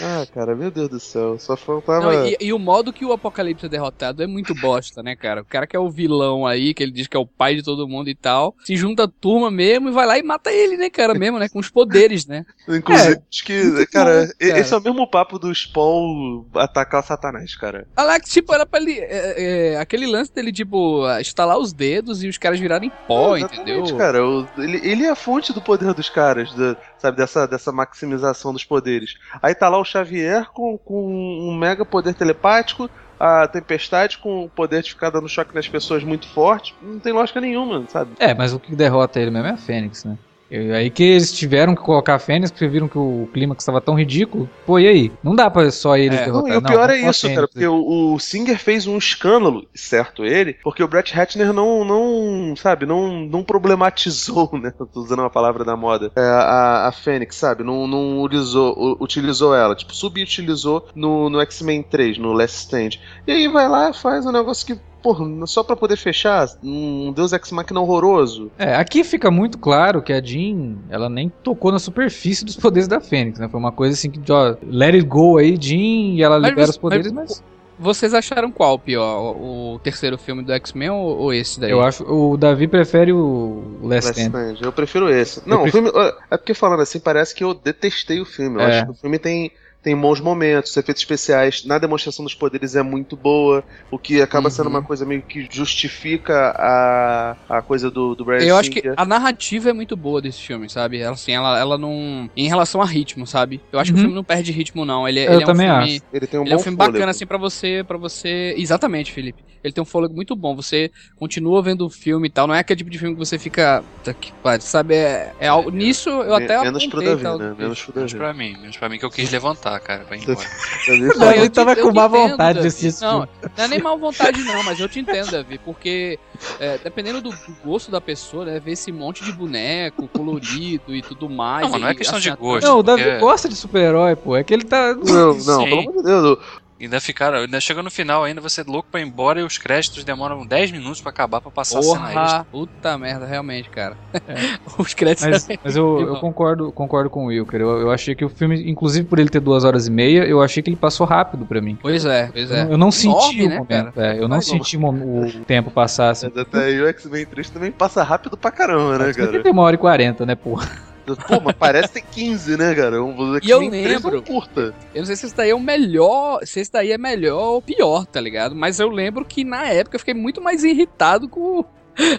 Ah, cara, meu Deus do céu. Só faltava. Não, e, e o modo que o Apocalipse é derrotado é muito bosta, né, cara? O cara que é o vilão aí, que ele diz que é o pai de todo mundo e tal, se junta a turma mesmo e vai lá e mata ele, né, cara, mesmo, né? Com os poderes, né? Inclusive, acho que, É, cara, bom, cara. esse é o mesmo papo do Spawn atacar Satanás, cara. Alex, tipo, era pra ele. é, é, aquele lance dele, tipo, estalar os dedos e os caras virarem pó, Exatamente, entendeu? cara. O- ele, ele é a fonte do poder dos caras, da- sabe, dessa, dessa maximização dos poderes. Aí tá lá o Xavier com, com um mega poder telepático, a Tempestade com o poder de ficar dando choque nas pessoas muito forte. Não tem lógica nenhuma, sabe? É, mas o que derrota ele mesmo é a Fênix, né? E aí que eles tiveram que colocar a Fênix porque viram que o clímax estava tão ridículo. Pô, e aí? Não dá pra só eles É, Não, derrotar. e o pior é vamos pôr a isso, cara, porque o, o Singer fez um escândalo, certo ele, porque o Brett Ratner não, não sabe, não, não problematizou, né, tô usando uma palavra da moda, é, a, a Fênix, sabe, não, não utilizou, utilizou ela, tipo, subutilizou no, no X-Men 3, no Last Stand. E aí vai lá e faz um negócio que, porra, só pra poder fechar, um Deus Ex Machina horroroso. É, aqui fica muito claro que a Jean, ela nem tocou na superfície dos poderes da Fênix, né? Foi uma coisa assim que, ó, let it go aí, Jean, e ela Mas libera você- os poderes, mas- mas, Vocês acharam qual pior? O, o terceiro filme do X-Men ou, ou esse daí? eu acho, o Davi prefere o Last Last Stand. Stand. Eu prefiro esse. Não, prefiro- o filme. É porque falando assim, parece que eu detestei o filme. Eu É. acho que o filme tem, tem bons momentos, os efeitos especiais na demonstração dos poderes é muito boa, o que acaba sendo Uhum. uma coisa meio que justifica a, a coisa do, do Brian Eu acho que Singer. a narrativa é muito boa desse filme, sabe? Ela, assim, ela, ela não. Em relação a ritmo, sabe? Eu acho que Uhum. o filme não perde ritmo, não. Ele, Eu ele é um também filme. acho. Ele tem um Ele é um bom filme fôlego. bacana, assim, pra você, para você. Exatamente, Felipe. Ele tem um fôlego muito bom. Você continua vendo o filme e tal. Não é aquele tipo de filme que você fica. Tá que Sabe? É, é algo. Nisso eu até. Menos pro Davi, né? Menos pro Menos Davi. pra mim, menos pra mim que eu quis levantar, cara, pra ir embora. Davi Não, fala- ele te- tava eu com má entendo, vontade de assistir Não, não é nem mal vontade, não, mas eu te entendo, Davi, porque é, dependendo do, do gosto da pessoa, né, ver esse monte de boneco colorido e tudo mais. Não, mas não é e, questão assim, de gosto. Não, o Davi porque- gosta de super-herói, pô. É que ele tá. Não, não, Sim. pelo amor de Deus. Ainda ficaram, ainda chega no final ainda, você é louco pra ir embora e os créditos demoram 10 minutos pra acabar pra passar a cena extra. Porra, puta merda, realmente, cara. Os créditos. Mas, mas eu, eu concordo, concordo com o Wilker. Eu, eu achei que o filme, inclusive por ele ter duas horas e meia, eu achei que ele passou rápido pra mim. Pois é, pois Eu, é. não- eu não senti Enorme, o né, momento. é, eu não Mas não. senti o o tempo passar assim. Mas até o X-Men 3 também passa rápido pra caramba, né, Mas cara? tem uma hora e quarenta, né, porra? Pô, mas parece ter 15, né, cara? Um o E eu X-Men 3 não lembro- curta. Eu não sei se esse daí é o melhor, se esse daí é melhor ou pior, tá ligado? Mas eu lembro que na época eu fiquei muito mais irritado com,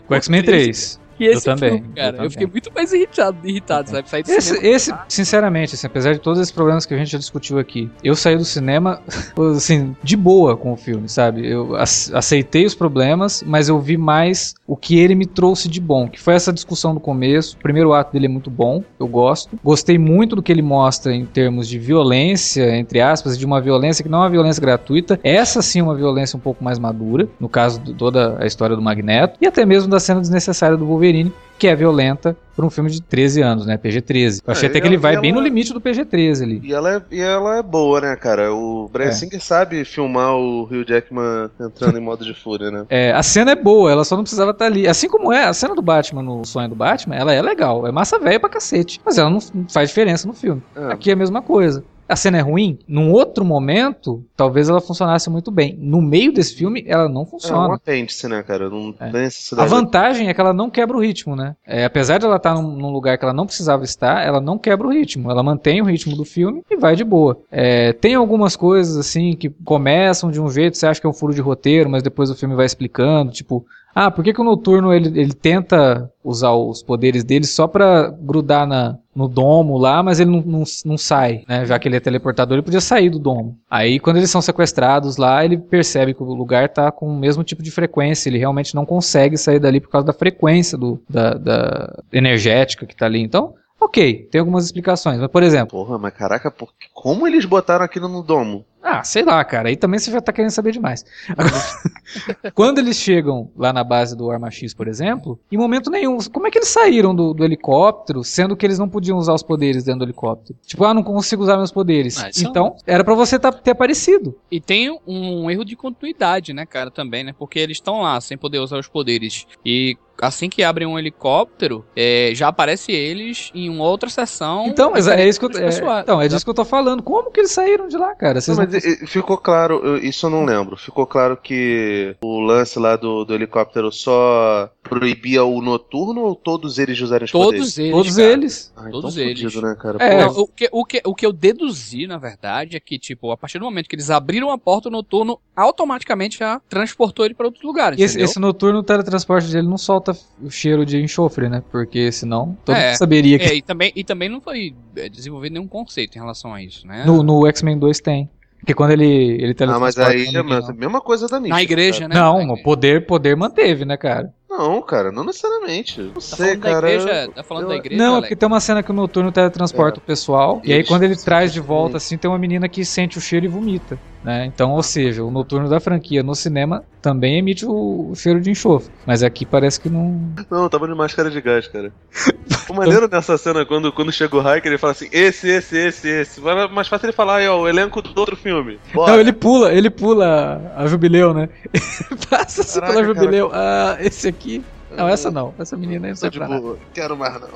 Com o X-Men 3. Que esse também, filme, eu cara. Eu, também. fiquei muito mais irritado, irritado, sabe? Saí do Esse, cinema. esse, sinceramente, assim, apesar de todos esses problemas que a gente já discutiu aqui, eu saí do cinema, assim, de boa com o filme, sabe? Eu ace- aceitei os problemas, mas eu vi mais o que ele me trouxe de bom, que foi essa discussão do começo. O primeiro ato dele é muito bom, eu gosto. Gostei muito do que ele mostra em termos de violência, entre aspas, de uma violência que não é uma violência gratuita. Essa sim é uma violência um pouco mais madura, no caso de toda a história do Magneto, e até mesmo da cena desnecessária do Wolverine, que é violenta para um filme de 13 anos, né? PG-13. Eu achei É, até que ele ela- vai e bem no ela- limite do PG-13 ali. E ela, é, e ela é boa, né, cara? O Brian É. Singer sabe filmar o Hugh Jackman entrando em modo de fúria, né? É, a cena é boa, ela só não precisava estar ali. Assim como é a cena do Batman no sonho do Batman, ela é legal, é massa velha pra cacete. Mas ela não não faz diferença no filme. É. Aqui é a mesma coisa. A cena é ruim, num outro momento, talvez ela funcionasse muito bem. No meio desse filme, ela não É um funciona. apêndice, né, cara? Não É. tem A necessidade. vantagem é que ela não quebra o ritmo, né? É, apesar de ela estar num, num lugar que ela não precisava estar, ela não quebra o ritmo. Ela mantém o ritmo do filme e vai de boa. É, tem algumas coisas assim que começam de um jeito, você acha que é um furo de roteiro, mas depois o filme vai explicando, tipo, ah, por que, que o Noturno ele, ele tenta usar os poderes dele só pra grudar na, no domo lá, mas ele não, não, não sai, né? Já que ele é teleportador, ele podia sair do domo. Aí quando eles são sequestrados lá, ele percebe que o lugar tá com o mesmo tipo de frequência, ele realmente não consegue sair dali por causa da frequência do, da, da energética que tá ali. Então, ok, tem algumas explicações. Mas, por exemplo, Porra, mas caraca, por... como eles botaram aquilo no domo? Ah, sei lá, cara, aí também você já tá querendo saber demais. Quando eles chegam lá na base do Arma X, por exemplo, em momento nenhum, como é que eles saíram do, do helicóptero, sendo que eles não podiam usar os poderes dentro do helicóptero? Tipo, ah, não consigo usar meus poderes. Ah, é então, era pra você tá- ter aparecido. E tem um erro de continuidade, né, cara, também, né? Porque eles estão lá sem poder usar os poderes. E assim que abrem um helicóptero, é, já aparece eles em uma outra sessão. Então, mas é isso que eu, é, então, é disso que eu tô falando. Como que eles saíram de lá, cara? Vocês Não, não, mas ficou claro, eu- isso eu não lembro. Ficou claro que o lance lá do, do helicóptero só proibia o noturno ou todos eles usarem os poderes? Todos eles. Todos cara. eles. Ah, todos então eles. fudido, né, cara? É, o, que, o, que, o que eu deduzi, na verdade, é que, tipo, a partir do momento que eles abriram a porta, o noturno automaticamente já transportou ele para outros lugares. Esse, esse noturno, o teletransporte dele não solta o cheiro de enxofre, né? Porque senão todo É. mundo saberia que É, e também, e também não foi é, desenvolvido nenhum conceito em relação a isso, né? no, no X-Men 2 tem. Porque quando ele, ele Ah, mas teletransporta aí é a mesma coisa da mística. Na igreja, cara. né? Não, o poder, poder manteve, né, cara? Não, cara, não necessariamente. Não Tá sei, falando da cara. igreja? Tá falando eu- da igreja? não, é Alex? porque tem uma cena que o Noturno teletransporta o pessoal, e aí quando ele traz de volta, assim, tem uma menina que sente o cheiro e vomita, né? Então, ou seja, o Noturno da franquia no cinema também emite o, cheiro de enxofre, mas aqui parece que não... Não, tava de máscara de gás, cara. O maneiro nessa cena, quando, quando chega o Hiker, ele fala assim: esse, esse, esse, esse. Vai mais fácil ele falar aí, ó, o elenco do outro filme. Bora. Não, ele pula, ele pula a Jubileu, né? Passa assim Caraca, pela Jubileu, ah, esse aqui... Não, essa não. Essa menina não Tô serve de pra nada. boa. Quero mais não.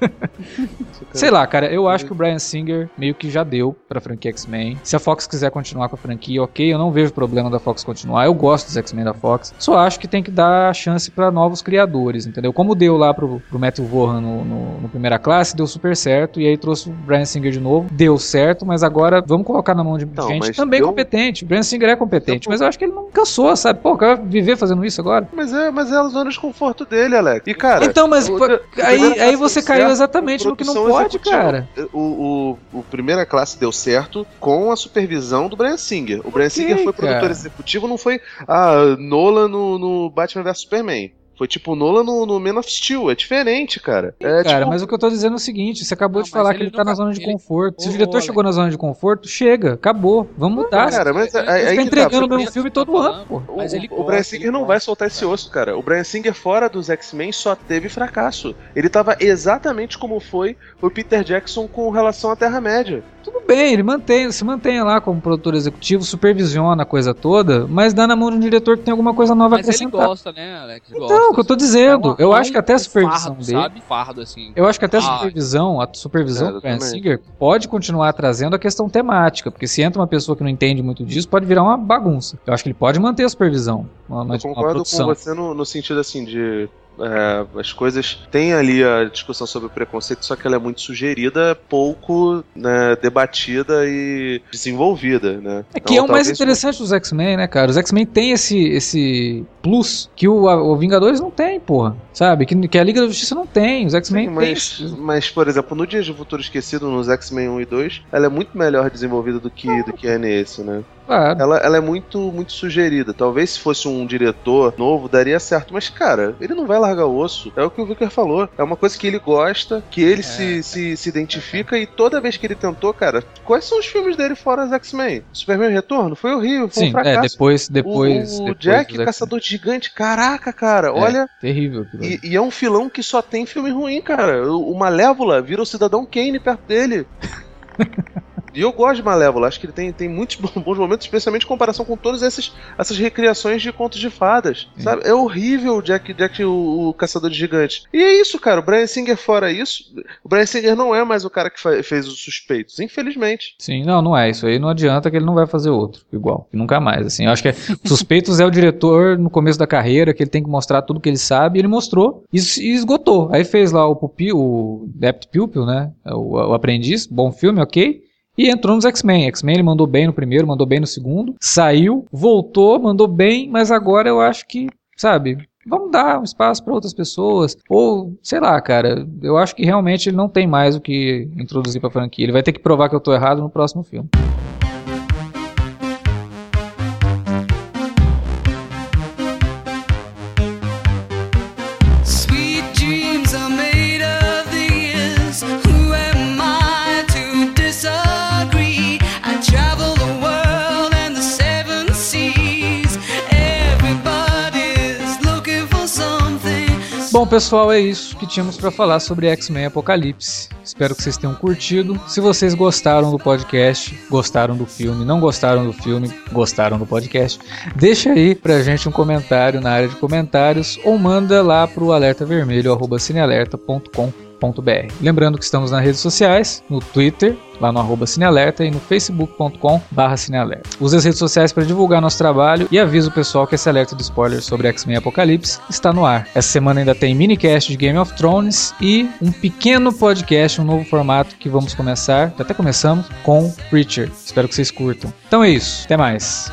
Sei lá, cara, eu acho que o Brian Singer meio que já deu pra franquia X-Men. Se a Fox quiser continuar com a franquia, ok, eu não vejo problema da Fox continuar. Eu gosto dos X-Men da Fox. Só acho que tem que dar chance pra novos criadores, entendeu? Como deu lá pro, pro Matthew Vaughan no, no, no primeira classe, deu super certo. E aí trouxe o Brian Singer de novo. Deu certo, mas agora vamos colocar na mão de Não, gente também deu- competente. O Brian Singer é competente, Deu- mas eu acho que ele não cansou, sabe? Pô, o cara vai viver fazendo isso agora. Mas é, mas é a zona de dele, Alex. E, cara. então, mas o- aí, aí você caiu exatamente no que não pode, cara. O, o, o primeira classe deu certo com a supervisão do Brian Singer. O Brian Singer foi cara. produtor executivo, não foi a Nolan no, no Batman vs Superman. Foi tipo Nolan no, no Man of Steel. É diferente, cara. É, Cara, tipo, mas o que eu tô dizendo é o seguinte: você acabou Não, de falar que ele ele tá na nunca- zona de ele- conforto. Se o diretor chegou na zona de conforto, chega, acabou. Vamos mudar. cara, mas Ele- aí, Ele aí fica que tá, entregando o porque mesmo filme todo tá ano, pô. O, Mas ele o gosta, Brian Singer ele não gosta, vai soltar esse cara. osso, cara. O Brian Singer fora dos X-Men só teve fracasso. Ele tava exatamente como foi o Peter Jackson com relação à Terra-média. Tudo bem, ele mantém, se mantenha lá como produtor executivo, supervisiona a coisa toda, mas dá na mão de um diretor que tem alguma coisa nova a Mas ele acrescentar. gosta, né, Alex? Então, Gosta, o que eu tô assim. dizendo, É uma- eu acho que até a supervisão fardo, dele. Sabe? Fardo, assim. Eu acho que até a Ah, supervisão, a supervisão É, do Brian exatamente. Singer pode continuar trazendo a questão temática, porque se entra uma pessoa que não entende muito disso, pode virar uma bagunça. Eu acho que ele pode manter a supervisão, uma, uma, Eu uma concordo com você no, no sentido assim de. É, as coisas. Tem ali a discussão sobre o preconceito, só que ela é muito sugerida, pouco né, debatida e desenvolvida, né? É que Então, é o mais interessante dos X-Men, né, cara? Os X-Men tem esse, esse plus que o, o Vingadores não tem, porra. Sabe? Que, que a Liga da Justiça não tem. Os X-Men mas, mas, por exemplo, no Dias de Futuro Esquecido, nos X-Men 1 e 2, ela é muito melhor desenvolvida do que, do que é nesse, né? Claro. Ela, ela é muito, muito sugerida. Talvez se fosse um diretor novo, daria certo. Mas, cara, ele não vai largar o osso. É o que o Vicker falou. É uma coisa que ele gosta, que ele se, se, se identifica, e toda vez que ele tentou, cara, quais são os filmes dele fora os X-Men? Superman Retorno? Foi horrível, foi um Sim, fracasso. é, depois. depois o, o depois Jack. Caçador de Gigante, caraca, cara, É, olha. Terrível. E, e é um filão que só tem filme ruim, cara. O, o Malévola vira o Cidadão Kane perto dele. E eu gosto de Malévola, acho que ele tem, tem muitos bons momentos, especialmente em comparação com todas essas, essas recriações de contos de fadas. Sim. Sabe? É horrível o Jack, Jack o, o Caçador de Gigantes. E é isso, cara. O Brian Singer, fora isso, o Brian Singer não é mais o cara que fez os suspeitos, infelizmente. Sim, não, não é. Isso aí não adianta que ele não vai fazer outro igual. Nunca mais. Assim, eu acho que é, Suspeitos é o diretor no começo da carreira, que ele tem que mostrar tudo que ele sabe, e ele mostrou e e esgotou. Aí fez lá o Pupil, o Dept Pupil, né? O, o Aprendiz, bom filme, ok. E entrou nos X-Men. X-Men ele mandou bem no primeiro, mandou bem no segundo, saiu, voltou, mandou bem, mas agora eu acho que, sabe, vamos dar um espaço para outras pessoas. Ou, sei lá, cara, eu acho que realmente ele não tem mais o que introduzir pra franquia. Ele vai ter que provar que eu tô errado no próximo filme. Bom, pessoal, é isso que tínhamos pra falar sobre X-Men Apocalipse. Espero que vocês tenham curtido. Se vocês gostaram do podcast, gostaram do filme, não gostaram do filme, gostaram do podcast, deixa aí pra gente um comentário na área de comentários ou manda lá pro alertavermelho@cinealerta.com.br. Lembrando que estamos nas redes sociais, no Twitter, lá no arroba Cinealerta e no facebook.com barra Cinealerta. Use as redes sociais para divulgar nosso trabalho e avisa o pessoal que esse alerta de spoilers sobre X-Men Apocalipse está no ar. Essa semana ainda tem minicast de Game of Thrones e um pequeno podcast, um novo formato que vamos começar, até começamos, com Preacher. Espero que vocês curtam. Então é isso, até mais.